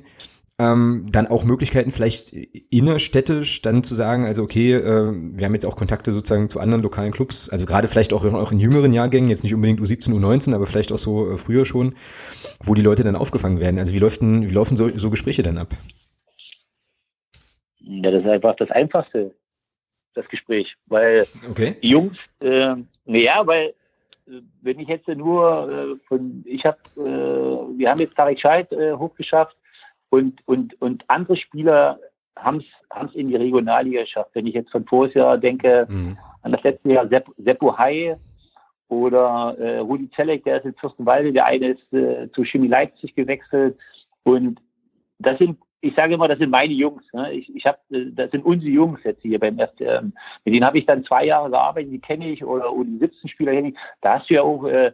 ähm, dann auch Möglichkeiten vielleicht innerstädtisch dann zu sagen, also okay, äh, wir haben jetzt auch Kontakte sozusagen zu anderen lokalen Clubs, also gerade vielleicht auch, auch in jüngeren Jahrgängen, jetzt nicht unbedingt U17, U19, aber vielleicht auch so äh, früher schon, wo die Leute dann aufgefangen werden. Also wie, läuft denn, wie laufen so, so Gespräche dann ab? Ja, das ist einfach das Einfachste, das Gespräch, weil okay. die Jungs, äh, naja, weil wenn ich jetzt nur äh, von, ich habe, äh, wir haben jetzt Tarek Scheid äh, hochgeschafft, und, und, und andere Spieler haben es in die Regionalliga geschafft. Wenn ich jetzt von Jahr denke, mhm. an das letzte Jahr Sepp, Seppo Hai oder äh, Rudi Zellek, der ist in Fürstenwalde, der eine ist äh, zu Chemie Leipzig gewechselt. Und das sind, ich sage immer, das sind meine Jungs. Ne? Ich, ich hab, äh, das sind unsere Jungs jetzt hier beim FCM. Mit denen habe ich dann zwei Jahre gearbeitet, die kenne ich, oder, oder die 17 Spieler kenne ich. Da hast du ja auch äh,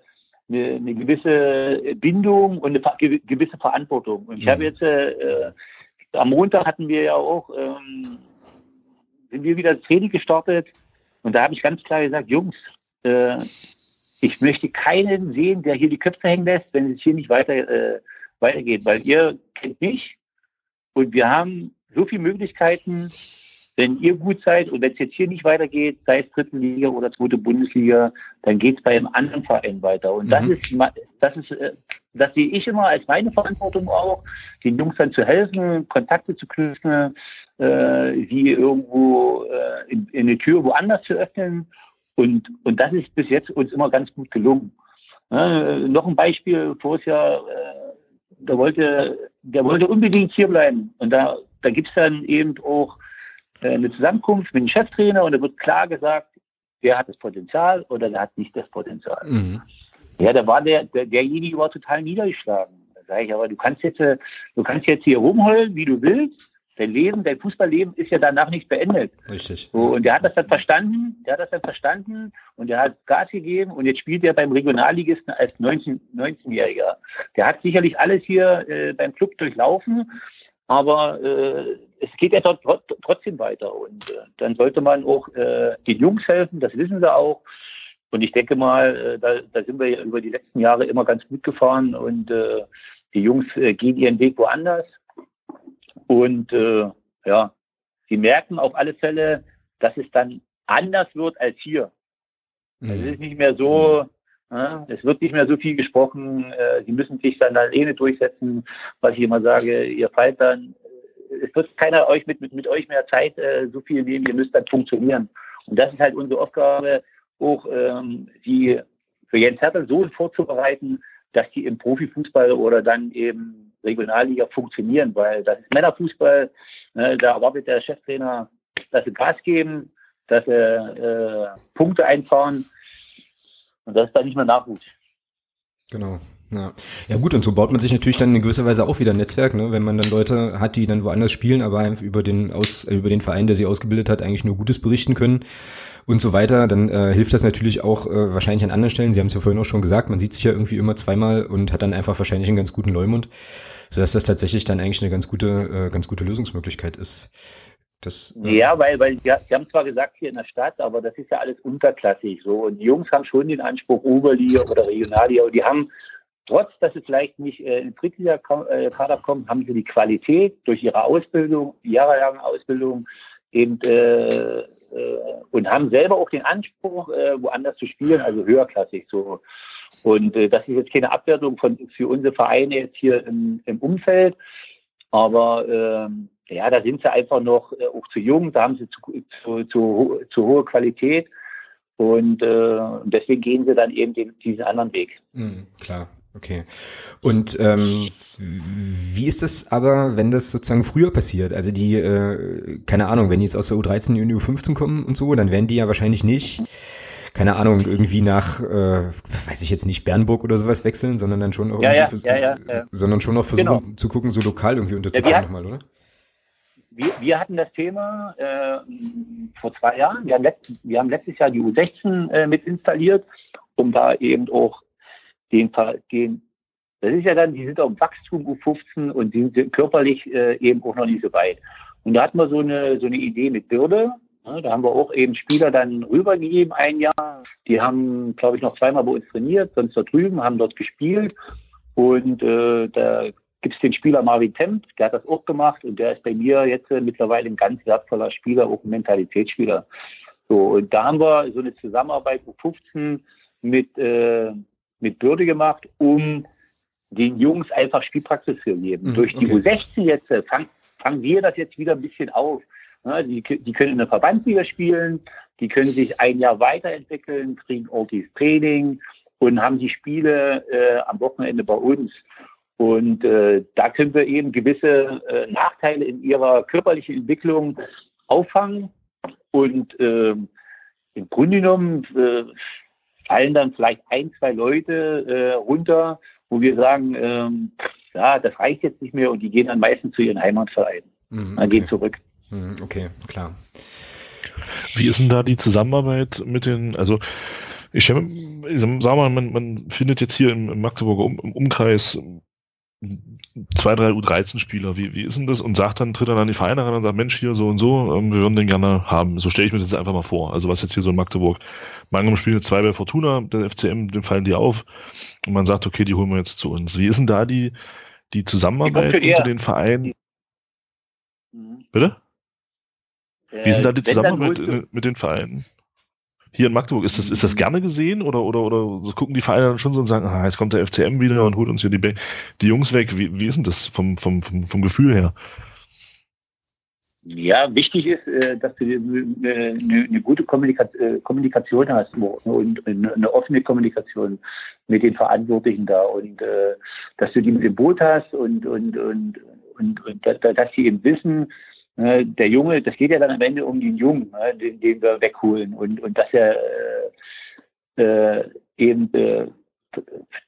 eine, eine gewisse Bindung und eine gewisse Verantwortung. Und ich mhm. habe jetzt äh, am Montag hatten wir ja auch ähm, sind wir wieder das Training gestartet und da habe ich ganz klar gesagt, Jungs, äh, ich möchte keinen sehen, der hier die Köpfe hängen lässt, wenn es hier nicht weiter äh, weitergeht, weil ihr kennt mich und wir haben so viele Möglichkeiten, wenn ihr gut seid und wenn es jetzt hier nicht weitergeht, sei es dritte Liga oder zweite Bundesliga, dann geht es bei einem anderen Verein weiter. Und mhm. das ist, das ist, äh, das sehe ich immer als meine Verantwortung auch, den Jungs dann zu helfen, Kontakte zu knüpfen, äh, wie irgendwo äh, in, in eine Tür woanders zu öffnen. Und, und das ist bis jetzt uns immer ganz gut gelungen. Äh, noch ein Beispiel, voriges Jahr, äh, der wollte, der wollte unbedingt hier bleiben. Und da, da gibt es dann eben auch eine Zusammenkunft mit dem Cheftrainer und da wird klar gesagt, wer hat das Potenzial oder wer hat nicht das Potenzial. Mhm. Ja, da war der, der, derjenige war total niedergeschlagen. Da sage ich, aber du kannst jetzt, äh, du kannst jetzt hier rumheulen, wie du willst. Dein Leben, dein Fußballleben ist ja danach nicht beendet. Richtig. So, und der hat das dann verstanden, der hat das dann verstanden und der hat Gas gegeben und jetzt spielt er beim Regionalligisten als 19, 19-Jähriger. Der hat sicherlich alles hier äh, beim Club durchlaufen, aber äh, es geht ja dort trotzdem weiter und äh, dann sollte man auch äh, den Jungs helfen, das wissen sie auch. Und ich denke mal, äh, da, da sind wir ja über die letzten Jahre immer ganz gut gefahren und äh, die Jungs äh, gehen ihren Weg woanders. Und ja, sie merken auf alle Fälle, dass es dann anders wird als hier. Mhm. Es ist nicht mehr so, ja, es wird nicht mehr so viel gesprochen. Äh, sie müssen sich dann alleine durchsetzen, was ich immer sage. Ihr fallt dann, es wird keiner euch mit, mit, mit euch mehr Zeit äh, so viel nehmen. Ihr müsst dann funktionieren. Und das ist halt unsere Aufgabe, auch ähm, die für Jens Hertel so vorzubereiten, dass die im Profifußball oder dann eben Regionalliga funktionieren, weil das ist Männerfußball. Ne, da erwartet der Cheftrainer, dass sie Gas geben, dass sie äh, Punkte einfahren. Und das ist dann nicht mehr Nachwuchs. Genau. Ja. ja gut, und so baut man sich natürlich dann in gewisser Weise auch wieder ein Netzwerk, ne? wenn man dann Leute hat, die dann woanders spielen, aber über den, aus, über den Verein, der sie ausgebildet hat, eigentlich nur Gutes berichten können und so weiter, dann äh, hilft das natürlich auch äh, wahrscheinlich an anderen Stellen. Sie haben es ja vorhin auch schon gesagt, man sieht sich ja irgendwie immer zweimal und hat dann einfach wahrscheinlich einen ganz guten Leumund, sodass das tatsächlich dann eigentlich eine ganz gute, äh, ganz gute Lösungsmöglichkeit ist. Das, äh ja, weil, weil sie, sie haben zwar gesagt hier in der Stadt, aber das ist ja alles unterklassig so. Und die Jungs haben schon den Anspruch Oberliga oder Regionalliga und die haben trotz, dass sie vielleicht nicht äh, in Drittliga-Kader kommen, haben sie die Qualität durch ihre Ausbildung, jahrelange Ausbildung eben äh, äh, und haben selber auch den Anspruch, äh, woanders zu spielen, also höherklassig so. Und äh, das ist jetzt keine Abwertung von, für unsere Vereine jetzt hier im, im Umfeld, aber ähm, ja, da sind sie einfach noch äh, auch zu jung, da haben sie zu, zu, zu, zu hohe Qualität und äh, deswegen gehen sie dann eben den, diesen anderen Weg. Mhm, klar, Okay. Und ähm, wie ist das aber, wenn das sozusagen früher passiert? Also die, äh, keine Ahnung, wenn die jetzt aus der U13 in die U15 kommen und so, dann werden die ja wahrscheinlich nicht, keine Ahnung, irgendwie nach, äh, weiß ich jetzt nicht, Bernburg oder sowas wechseln, sondern dann schon auch ja, ja, versuchen, ja, ja, sondern schon noch versuchen genau. zu gucken, so lokal irgendwie unterzukommen nochmal, oder? Wir, wir hatten das Thema äh, vor zwei Jahren. Wir haben, letzt, wir haben letztes Jahr die U16 äh, mit installiert, um da eben auch den, den, das ist ja dann, die sind auf dem Wachstum U15 und die sind körperlich äh, eben auch noch nicht so weit. Und da hatten wir so eine, so eine Idee mit Bürde. Ja, da haben wir auch eben Spieler dann rübergegeben, ein Jahr. Die haben, glaube ich, noch zweimal bei uns trainiert, sonst da drüben, haben dort gespielt. Und äh, da gibt es den Spieler Marvin Temp, der hat das auch gemacht und der ist bei mir jetzt äh, mittlerweile ein ganz wertvoller Spieler, auch ein Mentalitätsspieler. So, und da haben wir so eine Zusammenarbeit U15 mit, äh, mit Bürde gemacht, um den Jungs einfach Spielpraxis zu geben. Mhm, Durch die okay. U16 jetzt äh, fangen fang wir das jetzt wieder ein bisschen auf. Ja, die, die können in der Verbandsliga spielen, die können sich ein Jahr weiterentwickeln, kriegen ordentliches Training und haben die Spiele äh, am Wochenende bei uns. Und äh, da können wir eben gewisse äh, Nachteile in ihrer körperlichen Entwicklung auffangen. Und äh, im Grunde genommen äh, fallen dann vielleicht ein, zwei Leute äh, runter, wo wir sagen, ähm, ja, das reicht jetzt nicht mehr und die gehen dann meistens zu ihren Heimatvereinen. Mhm, okay. Dann gehen zurück. Mhm, okay, klar. Wie ist denn da die Zusammenarbeit mit den, also ich sag mal, man, man findet jetzt hier im, Magdeburger um, im Umkreis zwei, drei U13-Spieler, wie, wie ist denn das? Und sagt dann, tritt dann an die Vereine ran und sagt, Mensch, hier so und so, ähm, wir würden den gerne haben. So stelle ich mir das jetzt einfach mal vor. Also was jetzt hier so in Magdeburg. Mangum spielt zwei bei Fortuna, der FCM, dem fallen die auf. Und man sagt, okay, die holen wir jetzt zu uns. Wie ist denn da die, die Zusammenarbeit unter den Vereinen? Mhm. Bitte? Wie sind da die Zusammenarbeit mit, mit den Vereinen? Hier in Magdeburg, ist das, ist das gerne gesehen oder, oder, oder so gucken die Vereine dann schon so und sagen, ah, jetzt kommt der FCM wieder und holt uns hier die, die Jungs weg? Wie, wie ist denn das vom, vom, vom, vom Gefühl her? Ja, wichtig ist, äh, dass du eine, gute äh, Kommunikation hast und eine offene Kommunikation mit den Verantwortlichen da und äh, dass du die mit dem Boot hast und, und, und, und, und dass sie eben wissen, der Junge, das geht ja dann am Ende um den Jungen, den, den wir wegholen und, und dass er äh, eben äh,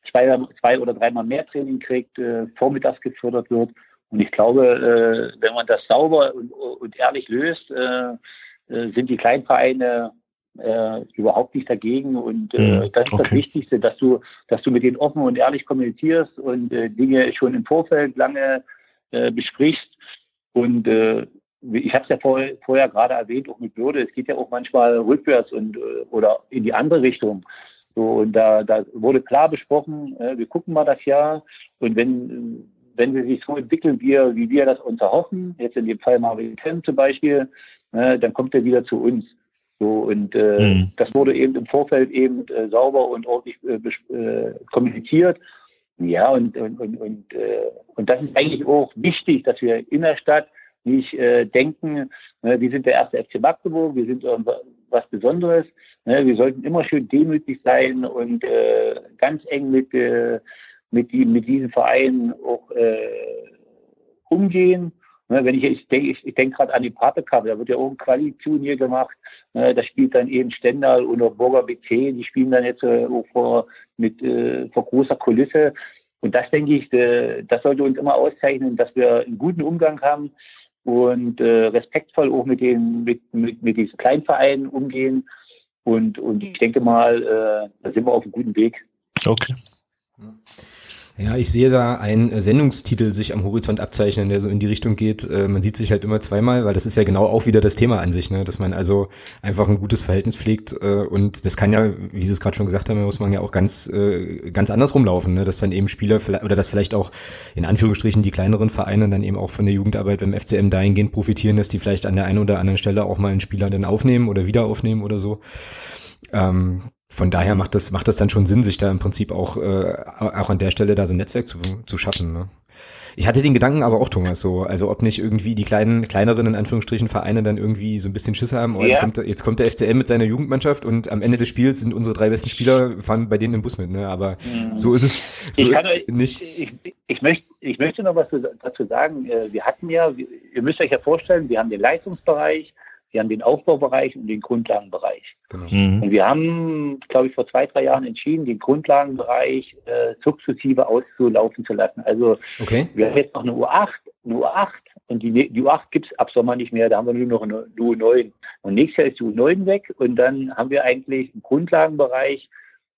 zwei, zwei oder dreimal mehr Training kriegt, äh, vormittags gefördert wird und ich glaube, äh, wenn man das sauber und, und ehrlich löst, äh, äh, sind die Kleinvereine äh, überhaupt nicht dagegen. Und äh, das ist okay. das Wichtigste, dass du, dass du mit denen offen und ehrlich kommunizierst und äh, Dinge schon im Vorfeld lange äh, besprichst. Und äh, ich habe es ja vorher, vorher gerade erwähnt, auch mit Würde, es geht ja auch manchmal rückwärts und äh, oder in die andere Richtung. So, und da, da wurde klar besprochen, äh, wir gucken mal das Jahr und wenn wenn sie sich so entwickeln, wie, wie wir das uns erhoffen, jetzt in dem Fall Marvin Kemp zum Beispiel, äh, dann kommt er wieder zu uns. So, und äh, mhm. das wurde eben im Vorfeld eben äh, sauber und ordentlich äh, äh, kommuniziert. Ja, und, und, und, und, äh, und das ist eigentlich auch wichtig, dass wir in der Stadt nicht äh, denken, äh, wir sind der erste FC Magdeburg, wir sind was Besonderes. Ne? Wir sollten immer schön demütig sein und äh, ganz eng mit, äh, mit, die, mit diesen Vereinen auch äh, umgehen. Ne, wenn ich, ich denke ich, ich denk gerade an die Pape Cup, da wird ja auch ein Quali-Turnier gemacht. Ne, da spielt dann eben Stendal oder Burger BC, die spielen dann jetzt äh, auch vor, mit, äh, vor großer Kulisse. Und das denke ich, das sollte uns immer auszeichnen, dass wir einen guten Umgang haben und äh, respektvoll auch mit den mit, mit, mit diesen Kleinvereinen umgehen. Und, und ich denke mal, äh, da sind wir auf einem guten Weg. Okay. Ja, ich sehe da einen Sendungstitel sich am Horizont abzeichnen, der so in die Richtung geht. Äh, man sieht sich halt immer zweimal, weil das ist ja genau auch wieder das Thema an sich, ne? dass man also einfach ein gutes Verhältnis pflegt äh, und das kann ja, wie Sie es gerade schon gesagt haben, muss man ja auch ganz äh, ganz anders rumlaufen, ne? dass dann eben Spieler oder dass vielleicht auch in Anführungsstrichen die kleineren Vereine dann eben auch von der Jugendarbeit beim FCM dahingehend profitieren, dass die vielleicht an der einen oder anderen Stelle auch mal einen Spieler dann aufnehmen oder wieder aufnehmen oder so. Ähm, von daher macht das, macht das dann schon Sinn, sich da im Prinzip auch, äh, auch an der Stelle da so ein Netzwerk zu, zu schaffen. Ne? Ich hatte den Gedanken aber auch, Thomas, so, also ob nicht irgendwie die kleinen, kleineren, in Anführungsstrichen, Vereine dann irgendwie so ein bisschen Schiss haben, oh, jetzt, ja. kommt, jetzt kommt der FCM mit seiner Jugendmannschaft und am Ende des Spiels sind unsere drei besten Spieler, fahren bei denen im Bus mit, ne? Aber mhm. so ist es so ich kann, nicht. Ich, ich, möchte, ich möchte noch was dazu sagen. Äh, wir hatten ja, ihr müsst euch ja vorstellen, wir haben den Leistungsbereich, wir haben den Aufbaubereich und den Grundlagenbereich. Genau. Mhm. Und wir haben, glaube ich, vor zwei, drei Jahren entschieden, den Grundlagenbereich äh, sukzessive auszulaufen zu lassen. Also okay. wir haben jetzt noch eine U8, eine U8 und die, die U8 gibt es ab Sommer nicht mehr, da haben wir nur noch eine U9. Und nächstes Jahr ist die U9 weg und dann haben wir eigentlich im Grundlagenbereich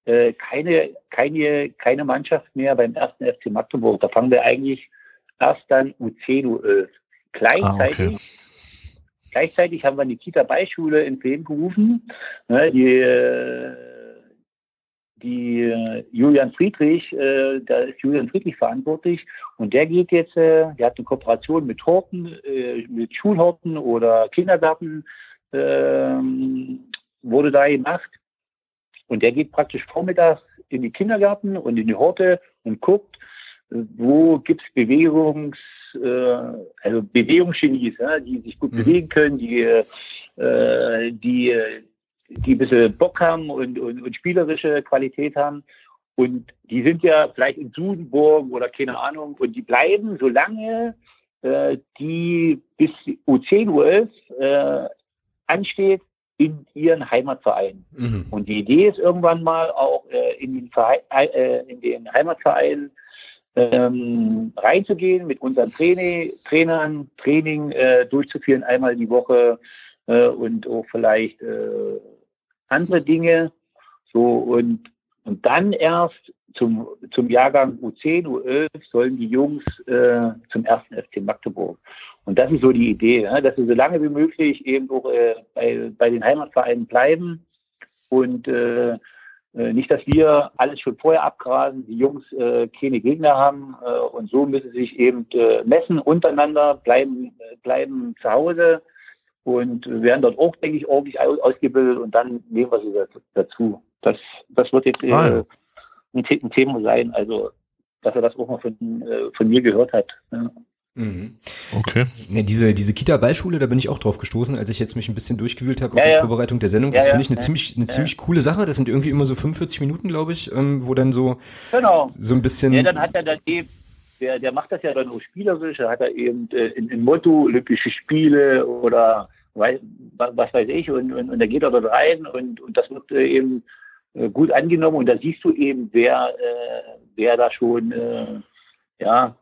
äh, keine, keine, keine Mannschaft mehr beim ersten FC Magdeburg. Da fangen wir eigentlich erst dann U10, U11. Gleichzeitig ah, okay Gleichzeitig haben wir die Kita-Beischule ins Leben gerufen. Ne, die, äh, die äh, Julian Friedrich, äh, da ist Julian Friedrich verantwortlich und der geht jetzt, der hat eine Kooperation mit Horten, mit Schulhorten oder Kindergarten ähm, wurde da gemacht. Und der geht praktisch vormittags in die Kindergarten und in die Horte und guckt, wo gibt es Bewegungs- äh, also Bewegungsgenies, ja, die sich gut mhm. bewegen können, die, äh, die, die ein bisschen Bock haben und, und, und spielerische Qualität haben. Und die sind ja vielleicht in Sudenburg oder keine Ahnung und die bleiben, solange äh, die bis U10, U11 äh, ansteht, in ihren Heimatvereinen. Mhm. Und die Idee ist irgendwann mal auch äh, in, den Verein, äh, in den Heimatvereinen ähm, reinzugehen, mit unseren Traini Trainern Training äh, durchzuführen, einmal die Woche äh, und auch vielleicht äh, andere Dinge. So und, und dann erst zum, zum Jahrgang U10, U11 sollen die Jungs äh, zum ersten FC Magdeburg. Und das ist so die Idee, ja, dass sie so lange wie möglich eben auch äh, bei, bei den Heimatvereinen bleiben und äh, nicht, dass wir alles schon vorher abgrasen, die Jungs äh, keine Gegner haben äh, und so müssen sie sich eben äh, messen untereinander, bleiben, äh, bleiben zu Hause und werden dort auch, denke ich, ordentlich ausgebildet und dann nehmen wir sie dazu. Das, das wird jetzt ah, ja. ein, ein, Thema sein, also dass er das auch mal von, äh, von mir gehört hat. Ja. Mhm. Okay. Ja, diese diese Kita-Ballschule, da bin ich auch drauf gestoßen, als ich jetzt mich ein bisschen durchgewühlt habe ja, auf die ja. Vorbereitung der Sendung. Das finde ich eine ziemlich eine ziemlich coole Sache. Das sind irgendwie immer so 45 Minuten, glaube ich, ähm, wo dann so genau. so ein bisschen. Ja, dann hat er dann eben der, der macht das ja dann auch spielerisch. Da hat er eben äh, in, in Motto Olympische Spiele oder was, was weiß ich und, und, und da geht er dort rein und, und das wird äh, eben äh, gut angenommen und da siehst du eben, wer, äh, wer da schon äh, ja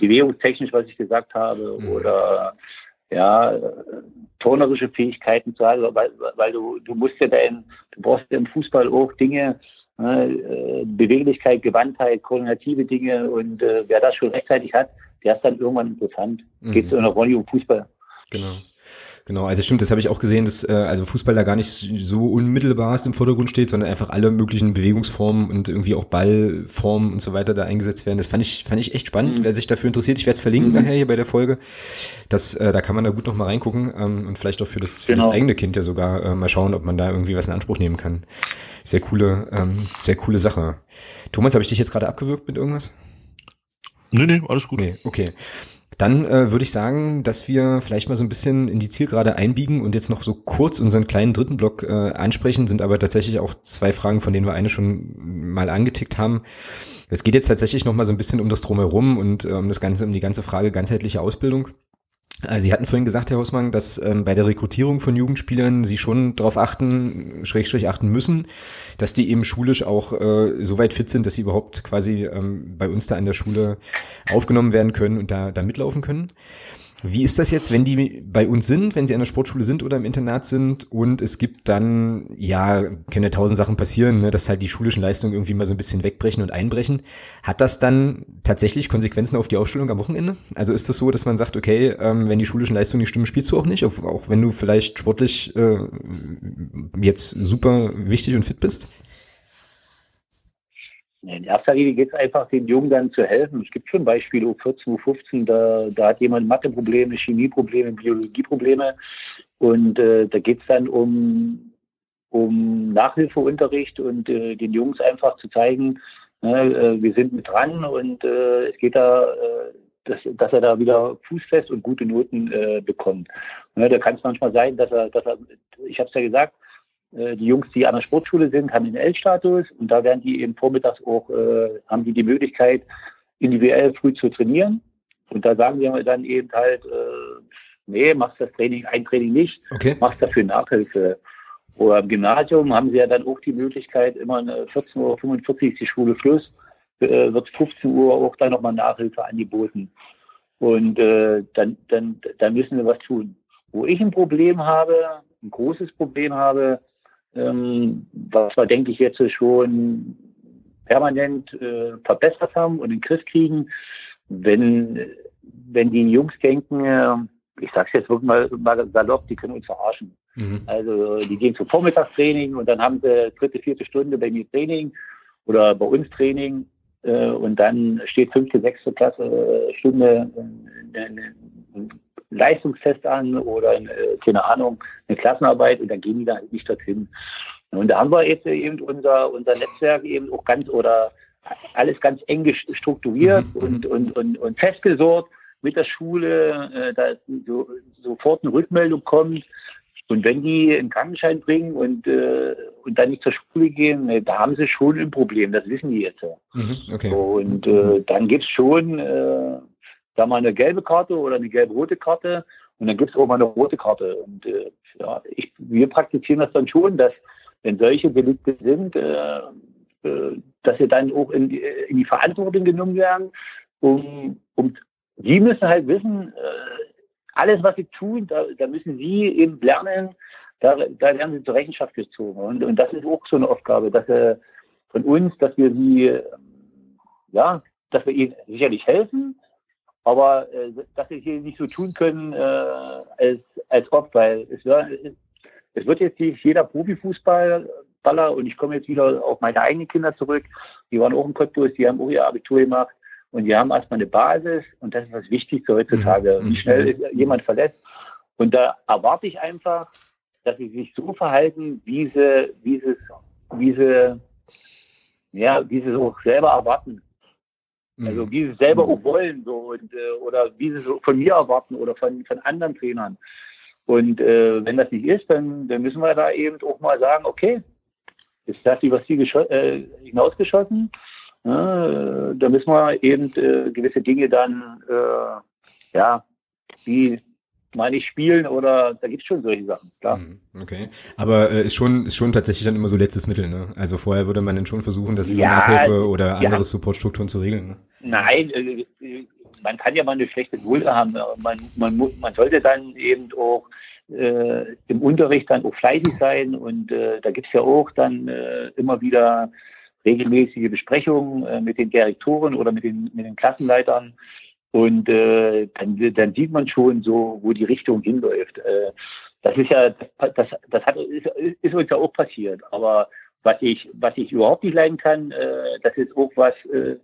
bewegungstechnisch, was ich gesagt habe, mhm. oder ja, turnerische Fähigkeiten zu haben, weil, weil du, du musst ja dein, du brauchst ja im Fußball auch Dinge, äh, Beweglichkeit, Gewandtheit, koordinative Dinge und äh, wer das schon rechtzeitig hat, der ist dann irgendwann interessant. Mhm. Geht es in der Rolle um Fußball. Genau. Genau, also stimmt, das habe ich auch gesehen, dass äh, also Fußball da gar nicht so unmittelbar im Vordergrund steht, sondern einfach alle möglichen Bewegungsformen und irgendwie auch Ballformen und so weiter da eingesetzt werden. Das fand ich fand ich echt spannend. Mhm. Wer sich dafür interessiert, ich werde es verlinken mhm. nachher hier bei der Folge. Das, äh, da kann man da gut noch mal reingucken ähm, und vielleicht auch für das, für genau. das eigene Kind ja sogar äh, mal schauen, ob man da irgendwie was in Anspruch nehmen kann. Sehr coole, ähm, sehr coole Sache. Thomas, habe ich dich jetzt gerade abgewürgt mit irgendwas? Nee, nee, alles gut. Nee, okay. Dann äh, würde ich sagen, dass wir vielleicht mal so ein bisschen in die Zielgerade einbiegen und jetzt noch so kurz unseren kleinen dritten Block äh, ansprechen, sind aber tatsächlich auch zwei Fragen, von denen wir eine schon mal angetickt haben. Es geht jetzt tatsächlich noch mal so ein bisschen um das Drumherum und äh, um das Ganze, um die ganze Frage ganzheitliche Ausbildung. Also Sie hatten vorhin gesagt, Herr Hausmann, dass ähm, bei der Rekrutierung von Jugendspielern Sie schon darauf achten, schrägstrich achten müssen, dass die eben schulisch auch äh, so weit fit sind, dass sie überhaupt quasi ähm, bei uns da an der Schule aufgenommen werden können und da, da mitlaufen können. Wie ist das jetzt, wenn die bei uns sind, wenn sie an der Sportschule sind oder im Internat sind und es gibt dann, ja, können ja tausend Sachen passieren, ne, dass halt die schulischen Leistungen irgendwie mal so ein bisschen wegbrechen und einbrechen. Hat das dann tatsächlich Konsequenzen auf die Ausstellung am Wochenende? Also ist das so, dass man sagt, okay, ähm, wenn die schulischen Leistungen nicht stimmen, spielst du auch nicht, auch, auch wenn du vielleicht sportlich äh, jetzt super wichtig und fit bist? In erster Linie geht es einfach, den Jungen dann zu helfen. Es gibt schon Beispiele, U14, U15, da, da hat jemand Matheprobleme, Chemieprobleme, Biologieprobleme. Und äh, da geht es dann um, um Nachhilfeunterricht und äh, den Jungs einfach zu zeigen, ne, äh, wir sind mit dran und äh, es geht da, äh, dass, dass er da wieder fußfest und gute Noten äh, bekommt. Ne, da kann es manchmal sein, dass er, dass er ich habe es ja gesagt, die Jungs, die an der Sportschule sind, haben den L-Status und da werden die eben vormittags auch, äh, haben die die Möglichkeit, individuell früh zu trainieren. Und da sagen wir dann eben halt, äh, nee, machst das Training, ein Training nicht, okay. machst dafür Nachhilfe. Oder im Gymnasium haben sie ja dann auch die Möglichkeit, immer 14.45 Uhr ist die Schule Schluss, äh, wird 15 Uhr auch dann nochmal Nachhilfe angeboten. Und äh, dann, dann, dann müssen wir was tun. Wo ich ein Problem habe, ein großes Problem habe, ähm, was wir, denke ich, jetzt schon permanent äh, verbessert haben und in den Griff kriegen. Wenn, wenn die Jungs denken, äh, ich sage es jetzt wirklich mal, mal salopp, die können uns verarschen. Mhm. Also die gehen zum Vormittagstraining und dann haben sie dritte, vierte Stunde bei mir Training oder bei uns Training äh, und dann steht fünfte, sechste Klasse äh, Stunde äh, Leistungstest an oder äh, keine Ahnung, eine Klassenarbeit und dann gehen die da halt nicht dorthin. Und da haben wir jetzt eben unser, unser Netzwerk eben auch ganz oder alles ganz eng strukturiert mhm. und, und, und, und festgesorgt mit der Schule, äh, dass so, sofort eine Rückmeldung kommt. Und wenn die einen Krankenschein bringen und, äh, und dann nicht zur Schule gehen, äh, da haben sie schon ein Problem, das wissen die jetzt. Mhm, okay. Und äh, dann gibt es schon äh, da mal eine gelbe Karte oder eine gelb-rote Karte und dann gibt es auch mal eine rote Karte. Und äh, ja, ich, wir praktizieren das dann schon, dass wenn solche Delikte sind, äh, äh, dass sie dann auch in die, in die Verantwortung genommen werden. Um, um, die müssen halt wissen, äh, alles, was sie tun, da, da müssen sie eben lernen, da, da werden sie zur Rechenschaft gezogen. Und, und das ist auch so eine Aufgabe, dass äh, von uns, dass wir sie, ja, dass wir ihnen sicherlich helfen, aber äh, dass sie hier nicht so tun können, äh, als, als ob, weil es, es wird jetzt nicht jeder Profifußballer, und ich komme jetzt wieder auf meine eigenen Kinder zurück, die waren auch im Cottbus, die haben auch ihr Abitur gemacht und die haben erstmal eine Basis und das ist das Wichtigste heutzutage. Mhm. Wie schnell ist jemand verletzt Und da erwarte ich einfach, dass sie sich so verhalten, wie sie, wie sie, wie sie, ja, wie sie auch selber erwarten. Mhm. Also wie sie selber auch wollen so und äh, oder wie sie so von mir erwarten oder von, von anderen Trainern. Und äh, wenn das nicht ist, dann, dann müssen wir da eben auch mal sagen, okay, ist das übers Ziel äh, hinausgeschossen? Ja, da müssen wir eben äh, gewisse Dinge dann, äh, ja, wie mal nicht spielen oder da gibt es schon solche Sachen, klar. Mhm, okay. Aber äh, ist schon ist schon tatsächlich dann immer so letztes Mittel, ne? Also vorher würde man dann schon versuchen, das über ja, Nachhilfe oder andere ja. Supportstrukturen zu regeln. Ne? Nein, äh, man kann ja mal eine schlechte Note haben. Man, man, man sollte dann eben auch äh, im Unterricht dann auch fleißig sein und äh, da gibt es ja auch dann äh, immer wieder regelmäßige Besprechungen äh, mit den Direktoren oder mit den, mit den Klassenleitern und äh, dann, dann sieht man schon so, wo die Richtung hinläuft. Äh, das ist ja, das, das hat, ist, ist uns ja auch passiert. Aber was ich, was ich überhaupt nicht leiden kann, äh, das ist auch was, äh,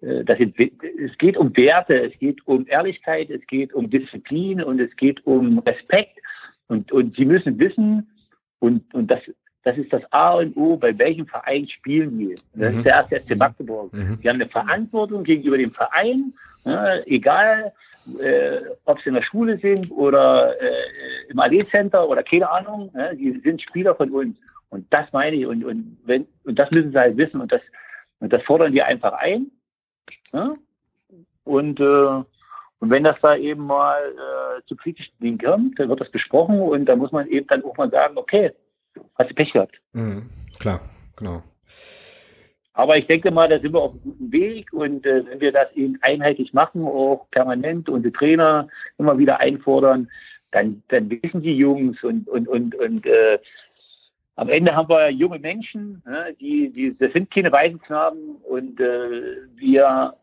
äh das ist, es geht um Werte, es geht um Ehrlichkeit, es geht um Disziplin und es geht um Respekt. Und, und sie müssen wissen, und, und das, das ist das A und O, bei welchem Verein spielen wir. Das mhm. ist der erste FC Magdeburg. Mhm. Wir haben eine Verantwortung gegenüber dem Verein, ja, egal äh, ob sie in der Schule sind oder äh, im AD-Center oder keine Ahnung, ja, die sind Spieler von uns. Und das meine ich. Und, und, wenn, und das müssen sie halt wissen. Und das, und das fordern wir einfach ein. Ja? Und, äh, und wenn das da eben mal äh, zu kritischen Dingen kommt, dann wird das besprochen und da muss man eben dann auch mal sagen, okay, hast du Pech gehabt. Mhm, klar, genau. Aber ich denke mal, da sind wir auf einem guten Weg und äh, wenn wir das eben einheitlich machen, auch permanent und die Trainer immer wieder einfordern, dann, dann wissen die Jungs und, und, und, und äh, am Ende haben wir junge Menschen, ne, die, die, das sind keine Waisenknaben und äh, wir,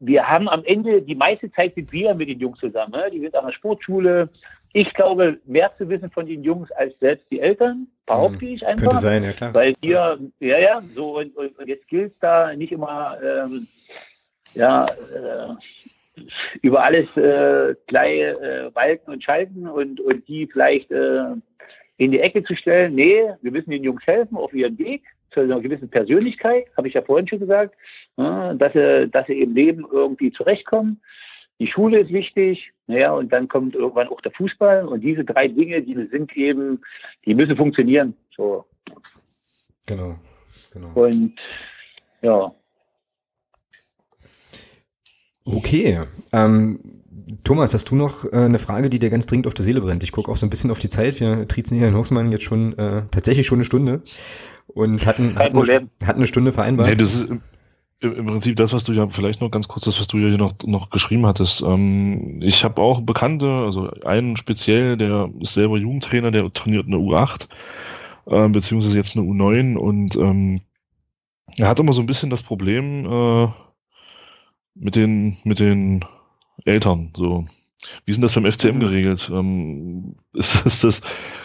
wir haben am Ende, die meiste Zeit sind wir mit den Jungs zusammen. Ne? Die sind an der Sportschule. Ich glaube, mehr zu wissen von den Jungs als selbst die Eltern, behaupte hm, ich einfach. Könnte sein, ja klar. Weil wir, ja, ja, so und, und, und jetzt gilt es da nicht immer, ähm, ja, äh, über alles äh, gleich äh, walten und schalten und, und die vielleicht äh, in die Ecke zu stellen. Nee, wir müssen den Jungs helfen auf ihren Weg zu einer gewissen Persönlichkeit, habe ich ja vorhin schon gesagt, dass sie, dass sie im Leben irgendwie zurechtkommen. Die Schule ist wichtig, naja, und dann kommt irgendwann auch der Fußball. Und diese drei Dinge, die sind eben, die müssen funktionieren. So. Genau, genau. Und ja. Okay. Ähm, Thomas, hast du noch äh, eine Frage, die dir ganz dringend auf der Seele brennt? Ich gucke auch so ein bisschen auf die Zeit. Wir triezen hier in Hochsmann jetzt schon äh, tatsächlich schon eine Stunde und hatten, hatten, eine, hatten eine Stunde vereinbart. Nee, das ist im, Prinzip das, was du ja vielleicht noch ganz kurz, das, was du ja hier noch, noch geschrieben hattest. Ähm, ich habe auch Bekannte, also einen speziell, der ist selber Jugendtrainer, der trainiert eine U8, äh, beziehungsweise jetzt eine U9 und ähm, er hat immer so ein bisschen das Problem äh, mit den, mit den Eltern. So. Wie ist denn das beim FCM geregelt? Ähm, ist, ist das,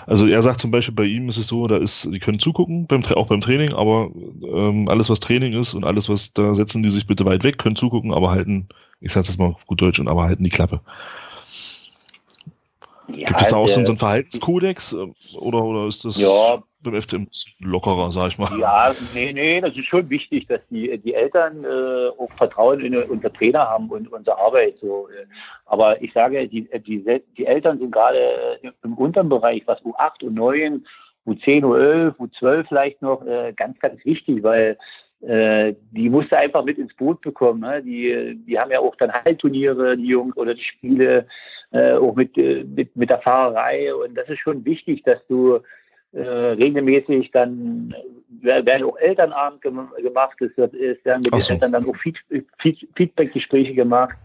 also er sagt zum Beispiel, bei ihm ist es so, da ist, die können zugucken, beim, auch beim Training, aber ähm, alles, was Training ist und alles, was da setzen die sich bitte weit weg, können zugucken, aber halten, ich sage das mal auf gut Deutsch, und aber halten die Klappe. Ja, Gibt es da auch so, einen Verhaltenskodex äh, oder, oder ist das? Ja, beim FCM lockerer, sag ich mal. Ja, nee, nee, das ist schon wichtig, dass die, die Eltern äh, auch Vertrauen in unser Trainer haben und unsere Arbeit. So. Aber ich sage, die, die, die Eltern sind gerade im unteren Bereich, was U8, U9, U10, U11, U12 vielleicht noch, äh, ganz, ganz wichtig, weil äh, die musste einfach mit ins Boot bekommen. Ne? Die, die haben ja auch dann Halbturniere, die Jungs oder die Spiele, äh, auch mit, äh, mit, mit der Fahrerei. Und das ist schon wichtig, dass du äh, regelmäßig dann äh, werden auch Elternabend gemacht, es, es werden mit so. den Eltern dann auch Feedback-Gespräche gemacht.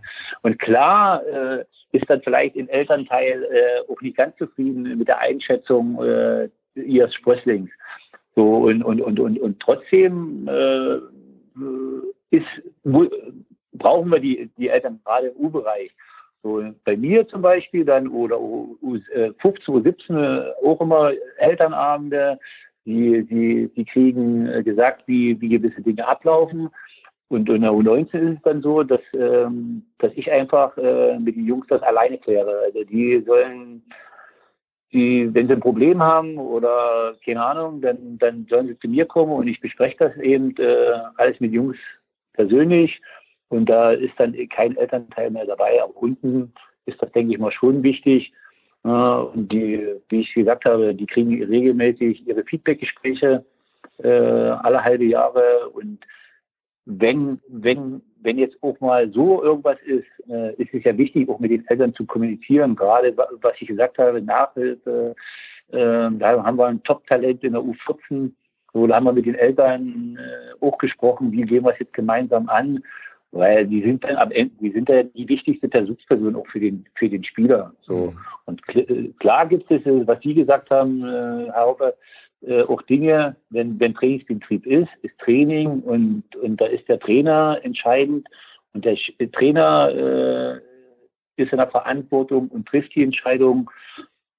Und klar äh, ist dann vielleicht ein Elternteil äh, auch nicht ganz zufrieden mit der Einschätzung äh, ihres Sprösslings. So, und, und, und, und, und trotzdem äh, ist, brauchen wir die, die Eltern gerade im U-Bereich. So, bei mir zum Beispiel dann oder U15, U17 auch immer Elternabende, die, die, die kriegen äh, gesagt, wie, wie gewisse Dinge ablaufen. Und in der U19 ist es dann so, dass, ähm, dass ich einfach äh, mit den Jungs das alleine kläre. Also die sollen die, wenn sie ein Problem haben oder keine Ahnung, dann, dann sollen sie zu mir kommen und ich bespreche das eben äh, alles mit Jungs persönlich. Und da ist dann kein Elternteil mehr dabei. Aber unten ist das, denke ich mal, schon wichtig. Und die, wie ich gesagt habe, die kriegen regelmäßig ihre Feedbackgespräche äh, alle halbe Jahre. Und wenn, wenn, wenn jetzt auch mal so irgendwas ist, äh, ist es ja wichtig, auch mit den Eltern zu kommunizieren. Gerade was ich gesagt habe, Nachhilfe, äh, da haben wir ein Top-Talent in der U14. So, da haben wir mit den Eltern äh, auch gesprochen, wie gehen wir es jetzt gemeinsam an, weil die sind dann am Ende, die sind ja die wichtigste Versuchsperson auch für den für den Spieler. So mhm. und kl klar gibt es, was Sie gesagt haben, äh, Herr Haupe, äh, auch Dinge, wenn, wenn Trainingsbetrieb ist, ist Training und, und da ist der Trainer entscheidend und der Trainer äh, ist in der Verantwortung und trifft die Entscheidung.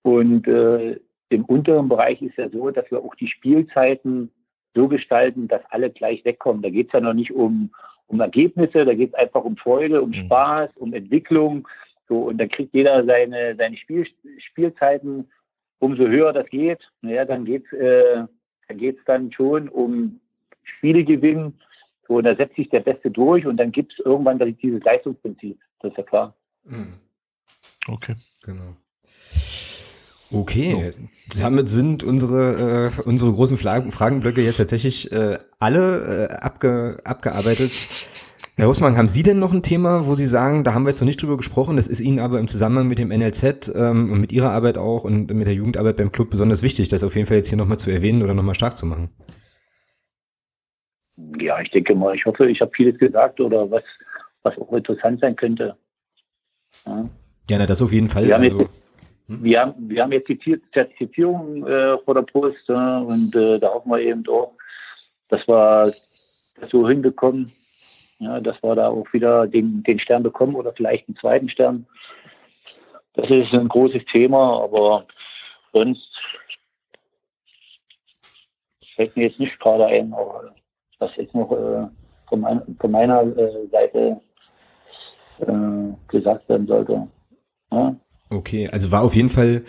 Und äh, im unteren Bereich ist ja so, dass wir auch die Spielzeiten so gestalten, dass alle gleich wegkommen. Da geht es ja noch nicht um, um Ergebnisse, da geht es einfach um Freude, um mhm. Spaß, um Entwicklung. So, und dann kriegt jeder seine, seine Spiel, Spielzeiten umso höher das geht, naja, dann geht's, äh, dann geht's dann schon um Spiele gewinnen. So, und da setzt sich der Beste durch und dann gibt es irgendwann dieses Leistungsprinzip. Das ist ja klar. Mhm. Okay. Genau. Okay, damit sind unsere, äh, unsere großen Fragenblöcke jetzt tatsächlich äh, alle äh, abge, abgearbeitet. Herr Husmann, haben Sie denn noch ein Thema, wo Sie sagen, da haben wir jetzt noch nicht drüber gesprochen, das ist Ihnen aber im Zusammenhang mit dem NLZ ähm, und mit Ihrer Arbeit auch und mit der Jugendarbeit beim Club besonders wichtig, das auf jeden Fall jetzt hier nochmal zu erwähnen oder nochmal stark zu machen? Ja, ich denke mal, ich hoffe, ich habe vieles gesagt oder was, was auch interessant sein könnte. Ja, ja na, das auf jeden Fall. Wir haben, also, jetzt? Wir haben, wir haben jetzt die Zertifizierung äh, vor der Brust äh, und äh, da hoffen wir eben auch, dass wir das so hinbekommen, ja, dass wir da auch wieder den, den Stern bekommen oder vielleicht einen zweiten Stern. Das ist ein großes Thema, aber sonst fällt mir jetzt nicht gerade ein, aber was jetzt noch äh, von, mein, von, meiner äh, Seite äh, gesagt werden sollte. Ja? Okay, also war auf jeden Fall